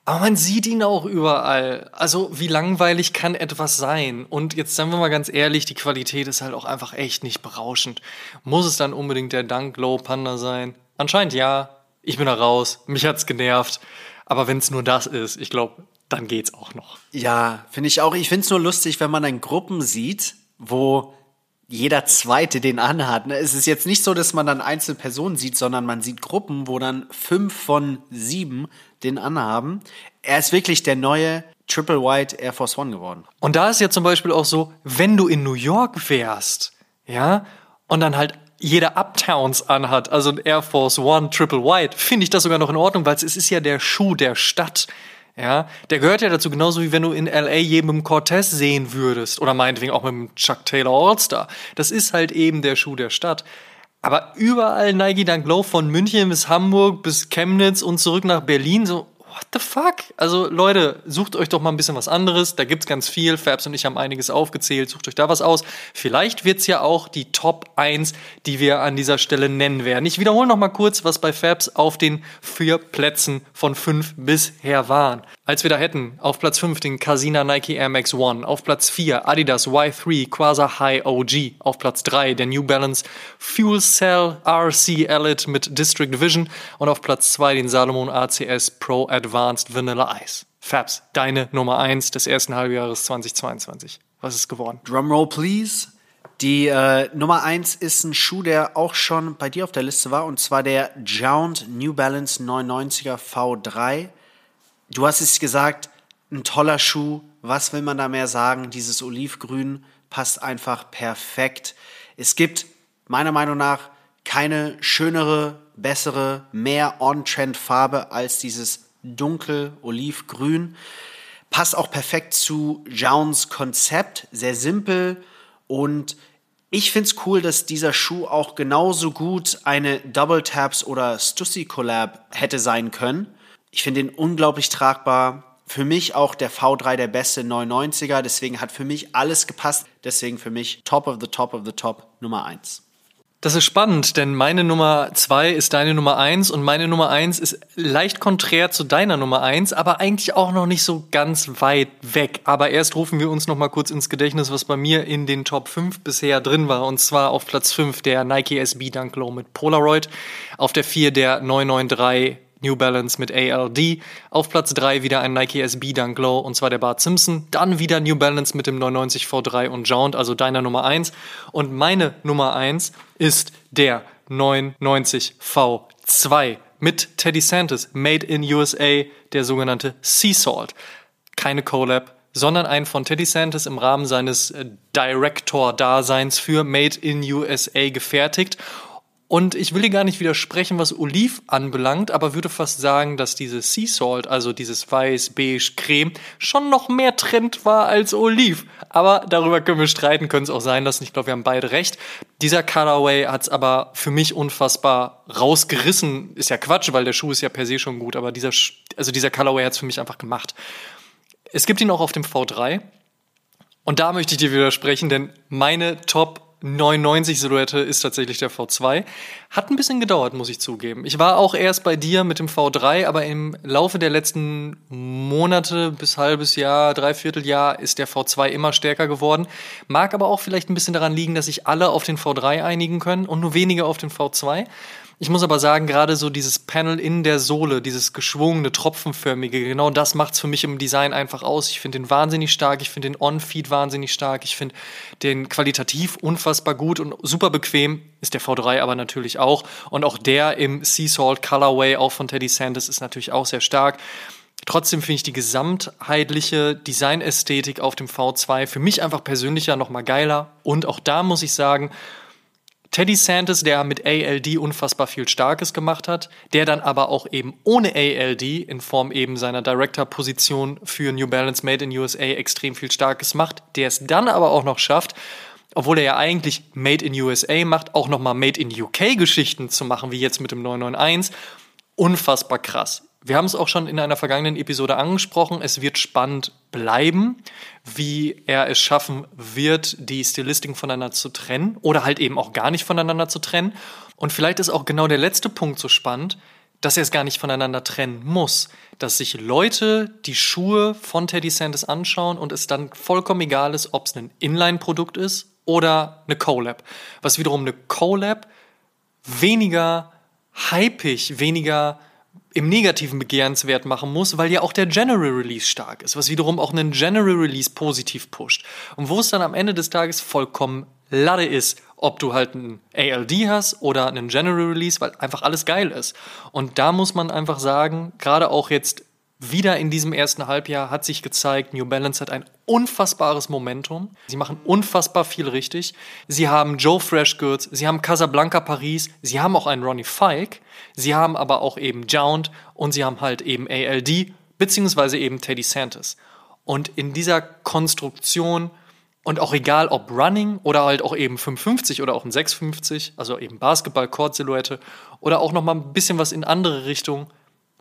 Aber man sieht ihn auch überall. Also, wie langweilig kann etwas sein? Und jetzt sagen wir mal ganz ehrlich, die Qualität ist halt auch einfach echt nicht berauschend. Muss es dann unbedingt der Dunk Low Panda sein? Anscheinend ja ich bin da raus, mich hat's genervt. Aber wenn es nur das ist, ich glaube, dann geht's auch noch. Ja, finde ich auch. Ich finde es nur lustig, wenn man dann Gruppen sieht, wo jeder Zweite den anhat. Ne? Es ist jetzt nicht so, dass man dann einzelne Personen sieht, sondern man sieht Gruppen, wo dann fünf von sieben den anhaben. Er ist wirklich der neue Triple White Air Force One geworden. Und da ist ja zum Beispiel auch so, wenn du in New York wärst, ja, und dann halt jeder Uptowns anhat, also ein Air Force One Triple White, finde ich das sogar noch in Ordnung, weil es ist ja der Schuh der Stadt. Ja, der gehört ja dazu, genauso wie wenn du in LA jedem Cortez sehen würdest oder meinetwegen auch mit dem Chuck Taylor All-Star. Das ist halt eben der Schuh der Stadt. Aber überall Nike Dunk Low von München bis Hamburg bis Chemnitz und zurück nach Berlin, so, what the fuck? Also Leute, sucht euch doch mal ein bisschen was anderes. Da gibt's ganz viel. Fabs und ich haben einiges aufgezählt. Sucht euch da was aus. Vielleicht wird's ja auch die Top 1, die wir an dieser Stelle nennen werden. Ich wiederhole noch mal kurz, was bei Fabs auf den vier Plätzen von fünf bisher waren. Als wir da hätten, auf Platz 5 den Casina Nike Air Max One, auf Platz 4 Adidas Y3 Quasar High OG, auf Platz 3 der New Balance Fuel Cell RC Elite mit District Vision und auf Platz 2 den Salomon ACS Pro Advanced Vanilla Ice. Fabs, deine Nummer 1 des ersten Halbjahres 2022. Was ist geworden? Drumroll, please. Die äh, Nummer 1 ist ein Schuh, der auch schon bei dir auf der Liste war, und zwar der Jound New Balance 990er V3 Du hast es gesagt, ein toller Schuh. Was will man da mehr sagen? Dieses Olivgrün passt einfach perfekt. Es gibt meiner Meinung nach keine schönere, bessere, mehr On-Trend-Farbe als dieses dunkel Olivgrün. Passt auch perfekt zu Jauns Konzept. Sehr simpel und ich finde es cool, dass dieser Schuh auch genauso gut eine Double Taps oder Stussy Collab hätte sein können. Ich finde ihn unglaublich tragbar. Für mich auch der V3 der beste 990er. Deswegen hat für mich alles gepasst. Deswegen für mich Top of the Top of the Top Nummer 1. Das ist spannend, denn meine Nummer 2 ist deine Nummer 1 und meine Nummer 1 ist leicht konträr zu deiner Nummer 1, aber eigentlich auch noch nicht so ganz weit weg. Aber erst rufen wir uns noch mal kurz ins Gedächtnis, was bei mir in den Top 5 bisher drin war. Und zwar auf Platz 5 der Nike SB Dunk Low mit Polaroid, auf der 4 der 993 New Balance mit ALD. Auf Platz 3 wieder ein Nike SB Dunk Low und zwar der Bart Simpson. Dann wieder New Balance mit dem 990 V3 und Jaunt, also deiner Nummer 1. Und meine Nummer 1 ist der 990 V2 mit Teddy Santis, Made in USA, der sogenannte Sea Salt. Keine Collab, sondern ein von Teddy Santis im Rahmen seines äh, Director-Daseins für Made in USA gefertigt und ich will dir gar nicht widersprechen, was Oliv anbelangt, aber würde fast sagen, dass diese Sea Salt, also dieses weiß, beige, creme, schon noch mehr Trend war als Oliv. Aber darüber können wir streiten, können es auch sein lassen. Ich glaube, wir haben beide recht. Dieser Colorway hat es aber für mich unfassbar rausgerissen. Ist ja Quatsch, weil der Schuh ist ja per se schon gut, aber dieser, also dieser Colorway hat es für mich einfach gemacht. Es gibt ihn auch auf dem V3. Und da möchte ich dir widersprechen, denn meine Top 99 Silhouette ist tatsächlich der V2. Hat ein bisschen gedauert, muss ich zugeben. Ich war auch erst bei dir mit dem V3, aber im Laufe der letzten Monate bis halbes Jahr, dreiviertel Jahr ist der V2 immer stärker geworden. Mag aber auch vielleicht ein bisschen daran liegen, dass sich alle auf den V3 einigen können und nur wenige auf den V2. Ich muss aber sagen, gerade so dieses Panel in der Sohle, dieses geschwungene, tropfenförmige, genau das macht's für mich im Design einfach aus. Ich finde den wahnsinnig stark, ich finde den On-Feed wahnsinnig stark, ich finde den qualitativ unfassbar gut und super bequem, ist der V3 aber natürlich auch. Und auch der im Sea Salt Colorway, auch von Teddy Sanders, ist natürlich auch sehr stark. Trotzdem finde ich die gesamtheitliche Designästhetik auf dem V2 für mich einfach persönlicher nochmal geiler. Und auch da muss ich sagen, Teddy Santis, der mit ALD unfassbar viel Starkes gemacht hat, der dann aber auch eben ohne ALD in Form eben seiner Director-Position für New Balance Made in USA extrem viel Starkes macht, der es dann aber auch noch schafft, obwohl er ja eigentlich Made in USA macht, auch nochmal Made in UK Geschichten zu machen, wie jetzt mit dem 991. Unfassbar krass. Wir haben es auch schon in einer vergangenen Episode angesprochen. Es wird spannend bleiben, wie er es schaffen wird, die Stilistiken voneinander zu trennen oder halt eben auch gar nicht voneinander zu trennen. Und vielleicht ist auch genau der letzte Punkt so spannend, dass er es gar nicht voneinander trennen muss, dass sich Leute die Schuhe von Teddy Sanders anschauen und es dann vollkommen egal ist, ob es ein Inline-Produkt ist oder eine Collab. Was wiederum eine Collab weniger hypig, weniger im negativen begehrenswert machen muss, weil ja auch der General Release stark ist, was wiederum auch einen General Release positiv pusht. Und wo es dann am Ende des Tages vollkommen Lade ist, ob du halt einen ALD hast oder einen General Release, weil einfach alles geil ist. Und da muss man einfach sagen, gerade auch jetzt wieder in diesem ersten Halbjahr hat sich gezeigt, New Balance hat ein unfassbares Momentum. Sie machen unfassbar viel richtig. Sie haben Joe Freshgoods, sie haben Casablanca Paris, sie haben auch einen Ronnie Fike, sie haben aber auch eben Jound und sie haben halt eben ALD beziehungsweise eben Teddy Santis. Und in dieser Konstruktion und auch egal ob Running oder halt auch eben 550 oder auch ein 650, also eben Basketball, Court-Silhouette oder auch nochmal ein bisschen was in andere Richtungen,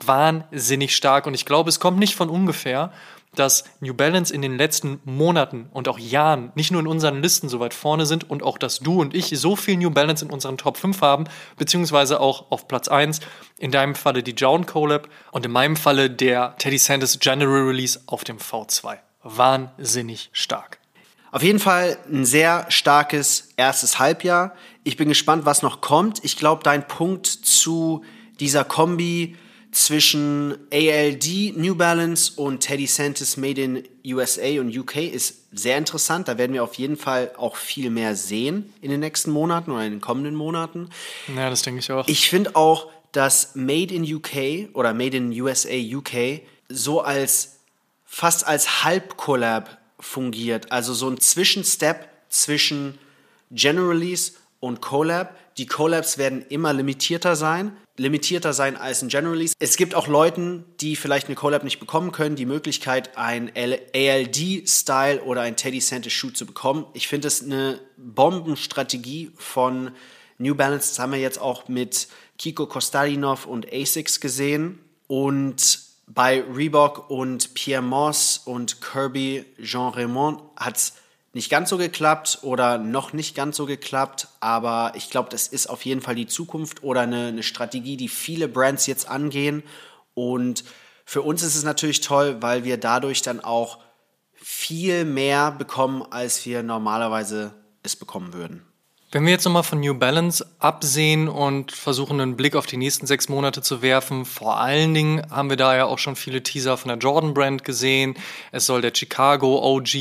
wahnsinnig stark. Und ich glaube, es kommt nicht von ungefähr, dass New Balance in den letzten Monaten und auch Jahren nicht nur in unseren Listen so weit vorne sind und auch, dass du und ich so viel New Balance in unseren Top 5 haben, beziehungsweise auch auf Platz 1, in deinem Falle die Jown Collab und in meinem Falle der Teddy Sanders General Release auf dem V2. Wahnsinnig stark. Auf jeden Fall ein sehr starkes erstes Halbjahr. Ich bin gespannt, was noch kommt. Ich glaube, dein Punkt zu dieser Kombi zwischen ALD, New Balance und Teddy Santis Made in USA und UK ist sehr interessant. Da werden wir auf jeden Fall auch viel mehr sehen in den nächsten Monaten oder in den kommenden Monaten. Ja, das denke ich auch. Ich finde auch, dass Made in UK oder Made in USA UK so als fast als Halbkollab fungiert. Also so ein Zwischenstep zwischen General Release und Collab. Die Collabs werden immer limitierter sein, limitierter sein als ein General Release. Es gibt auch Leuten, die vielleicht eine Collab nicht bekommen können, die Möglichkeit, ein ALD-Style oder ein Teddy Santis Shoe zu bekommen. Ich finde es eine Bombenstrategie von New Balance. Das haben wir jetzt auch mit Kiko Kostadinov und Asics gesehen. Und bei Reebok und Pierre Moss und Kirby Jean Raymond hat es nicht ganz so geklappt oder noch nicht ganz so geklappt, aber ich glaube, das ist auf jeden Fall die Zukunft oder eine, eine, Strategie, die viele Brands jetzt angehen. Und für uns ist es natürlich toll, weil wir dadurch dann auch viel mehr bekommen, als wir normalerweise es bekommen würden. Wenn wir jetzt nochmal von New Balance absehen und versuchen, einen Blick auf die nächsten sechs Monate zu werfen, vor allen Dingen haben wir da ja auch schon viele Teaser von der Jordan Brand gesehen. Es soll der Chicago OG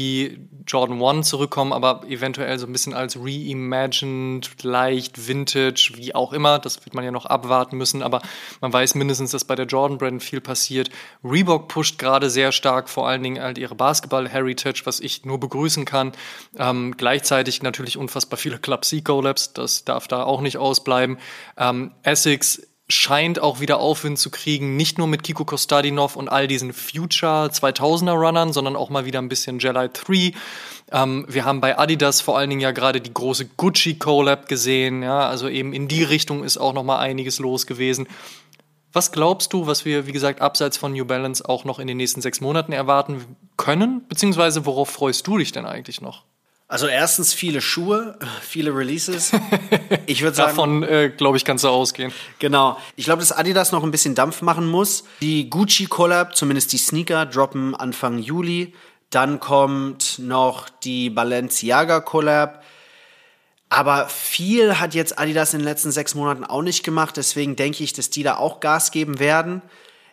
Jordan 1 zurückkommen, aber eventuell so ein bisschen als reimagined, leicht, vintage, wie auch immer. Das wird man ja noch abwarten müssen, aber man weiß mindestens, dass bei der Jordan Brand viel passiert. Reebok pusht gerade sehr stark, vor allen Dingen halt ihre Basketball-Heritage, was ich nur begrüßen kann. Ähm, gleichzeitig natürlich unfassbar viele Clubs C-Collabs, das darf da auch nicht ausbleiben. Ähm, Essex scheint auch wieder Aufwind zu kriegen, nicht nur mit Kiko Kostadinov und all diesen Future 2000er Runnern, sondern auch mal wieder ein bisschen Jedi 3. Ähm, wir haben bei Adidas vor allen Dingen ja gerade die große Gucci Collab gesehen, ja, also eben in die Richtung ist auch noch mal einiges los gewesen. Was glaubst du, was wir, wie gesagt, abseits von New Balance auch noch in den nächsten sechs Monaten erwarten können? Beziehungsweise worauf freust du dich denn eigentlich noch? Also erstens viele Schuhe, viele Releases. *laughs* Ich würde sagen, davon äh, glaube ich kannst du ausgehen. Genau. Ich glaube, dass Adidas noch ein bisschen Dampf machen muss. Die Gucci Collab, zumindest die Sneaker, droppen Anfang Juli. Dann kommt noch die Balenciaga Collab. Aber viel hat jetzt Adidas in den letzten sechs Monaten auch nicht gemacht. Deswegen denke ich, dass die da auch Gas geben werden.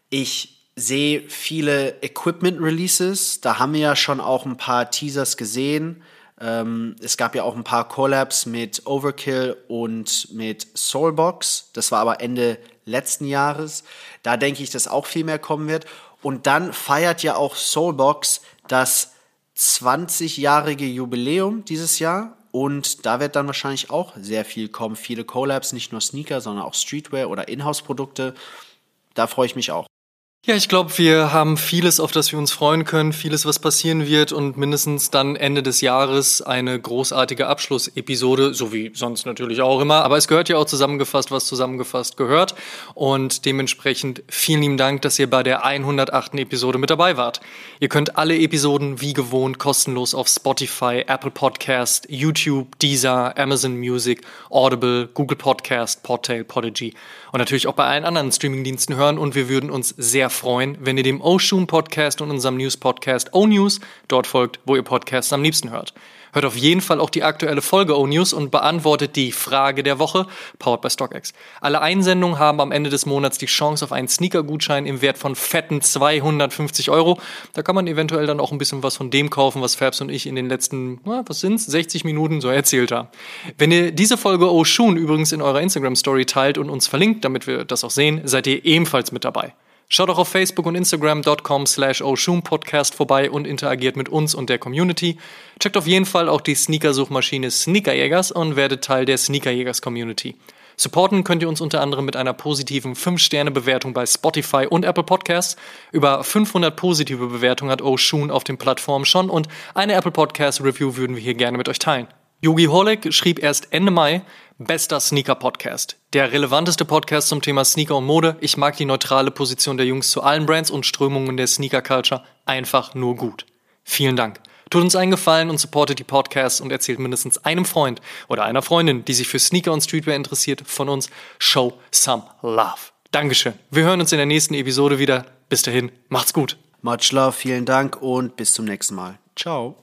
Ich sehe viele Equipment Releases. Da haben wir ja schon auch ein paar Teasers gesehen. Ähm, es gab ja auch ein paar Collabs mit Overkill und mit Soulbox. Das war aber Ende letzten Jahres. Da denke ich, dass auch viel mehr kommen wird. Und dann feiert ja auch Soulbox das 20-jährige Jubiläum dieses Jahr. Und da wird dann wahrscheinlich auch sehr viel kommen. Viele Collabs, nicht nur Sneaker, sondern auch Streetwear oder Inhouse-Produkte. Da freue ich mich auch. Ja, ich glaube, wir haben vieles, auf das wir uns freuen können, vieles, was passieren wird und mindestens dann Ende des Jahres eine großartige Abschlussepisode, so wie sonst natürlich auch immer. Aber es gehört ja auch zusammengefasst, was zusammengefasst gehört. Und dementsprechend vielen lieben Dank, dass ihr bei der 108. Episode mit dabei wart. Ihr könnt alle Episoden wie gewohnt kostenlos auf Spotify, Apple Podcast, YouTube, Deezer, Amazon Music, Audible, Google Podcast, Podtail, Podigy und natürlich auch bei allen anderen Streamingdiensten hören. Und wir würden uns sehr freuen, wenn ihr dem Oshun Podcast und unserem News Podcast O News dort folgt, wo ihr Podcasts am liebsten hört. Hört auf jeden Fall auch die aktuelle Folge O-News und beantwortet die Frage der Woche, powered by StockX. Alle Einsendungen haben am Ende des Monats die Chance auf einen Sneaker-Gutschein im Wert von fetten 250 Euro. Da kann man eventuell dann auch ein bisschen was von dem kaufen, was Fabs und ich in den letzten, na, was sind's, 60 Minuten so erzählt haben. Wenn ihr diese Folge Oshun übrigens in eurer Instagram-Story teilt und uns verlinkt, damit wir das auch sehen, seid ihr ebenfalls mit dabei. Schaut auch auf Facebook und Instagram.com slash Podcast vorbei und interagiert mit uns und der Community. Checkt auf jeden Fall auch die Sneakersuchmaschine Sneakerjägers und werdet Teil der Sneakerjägers Community. Supporten könnt ihr uns unter anderem mit einer positiven 5-Sterne-Bewertung bei Spotify und Apple Podcasts. Über 500 positive Bewertungen hat Oshun auf den Plattformen schon und eine Apple Podcast Review würden wir hier gerne mit euch teilen. Yogi Holek schrieb erst Ende Mai, bester Sneaker-Podcast. Der relevanteste Podcast zum Thema Sneaker und Mode. Ich mag die neutrale Position der Jungs zu allen Brands und Strömungen der Sneaker-Culture. Einfach nur gut. Vielen Dank. Tut uns einen Gefallen und supportet die Podcasts und erzählt mindestens einem Freund oder einer Freundin, die sich für Sneaker und Streetwear interessiert, von uns. Show some love. Dankeschön. Wir hören uns in der nächsten Episode wieder. Bis dahin, macht's gut. Much love, vielen Dank und bis zum nächsten Mal. Ciao.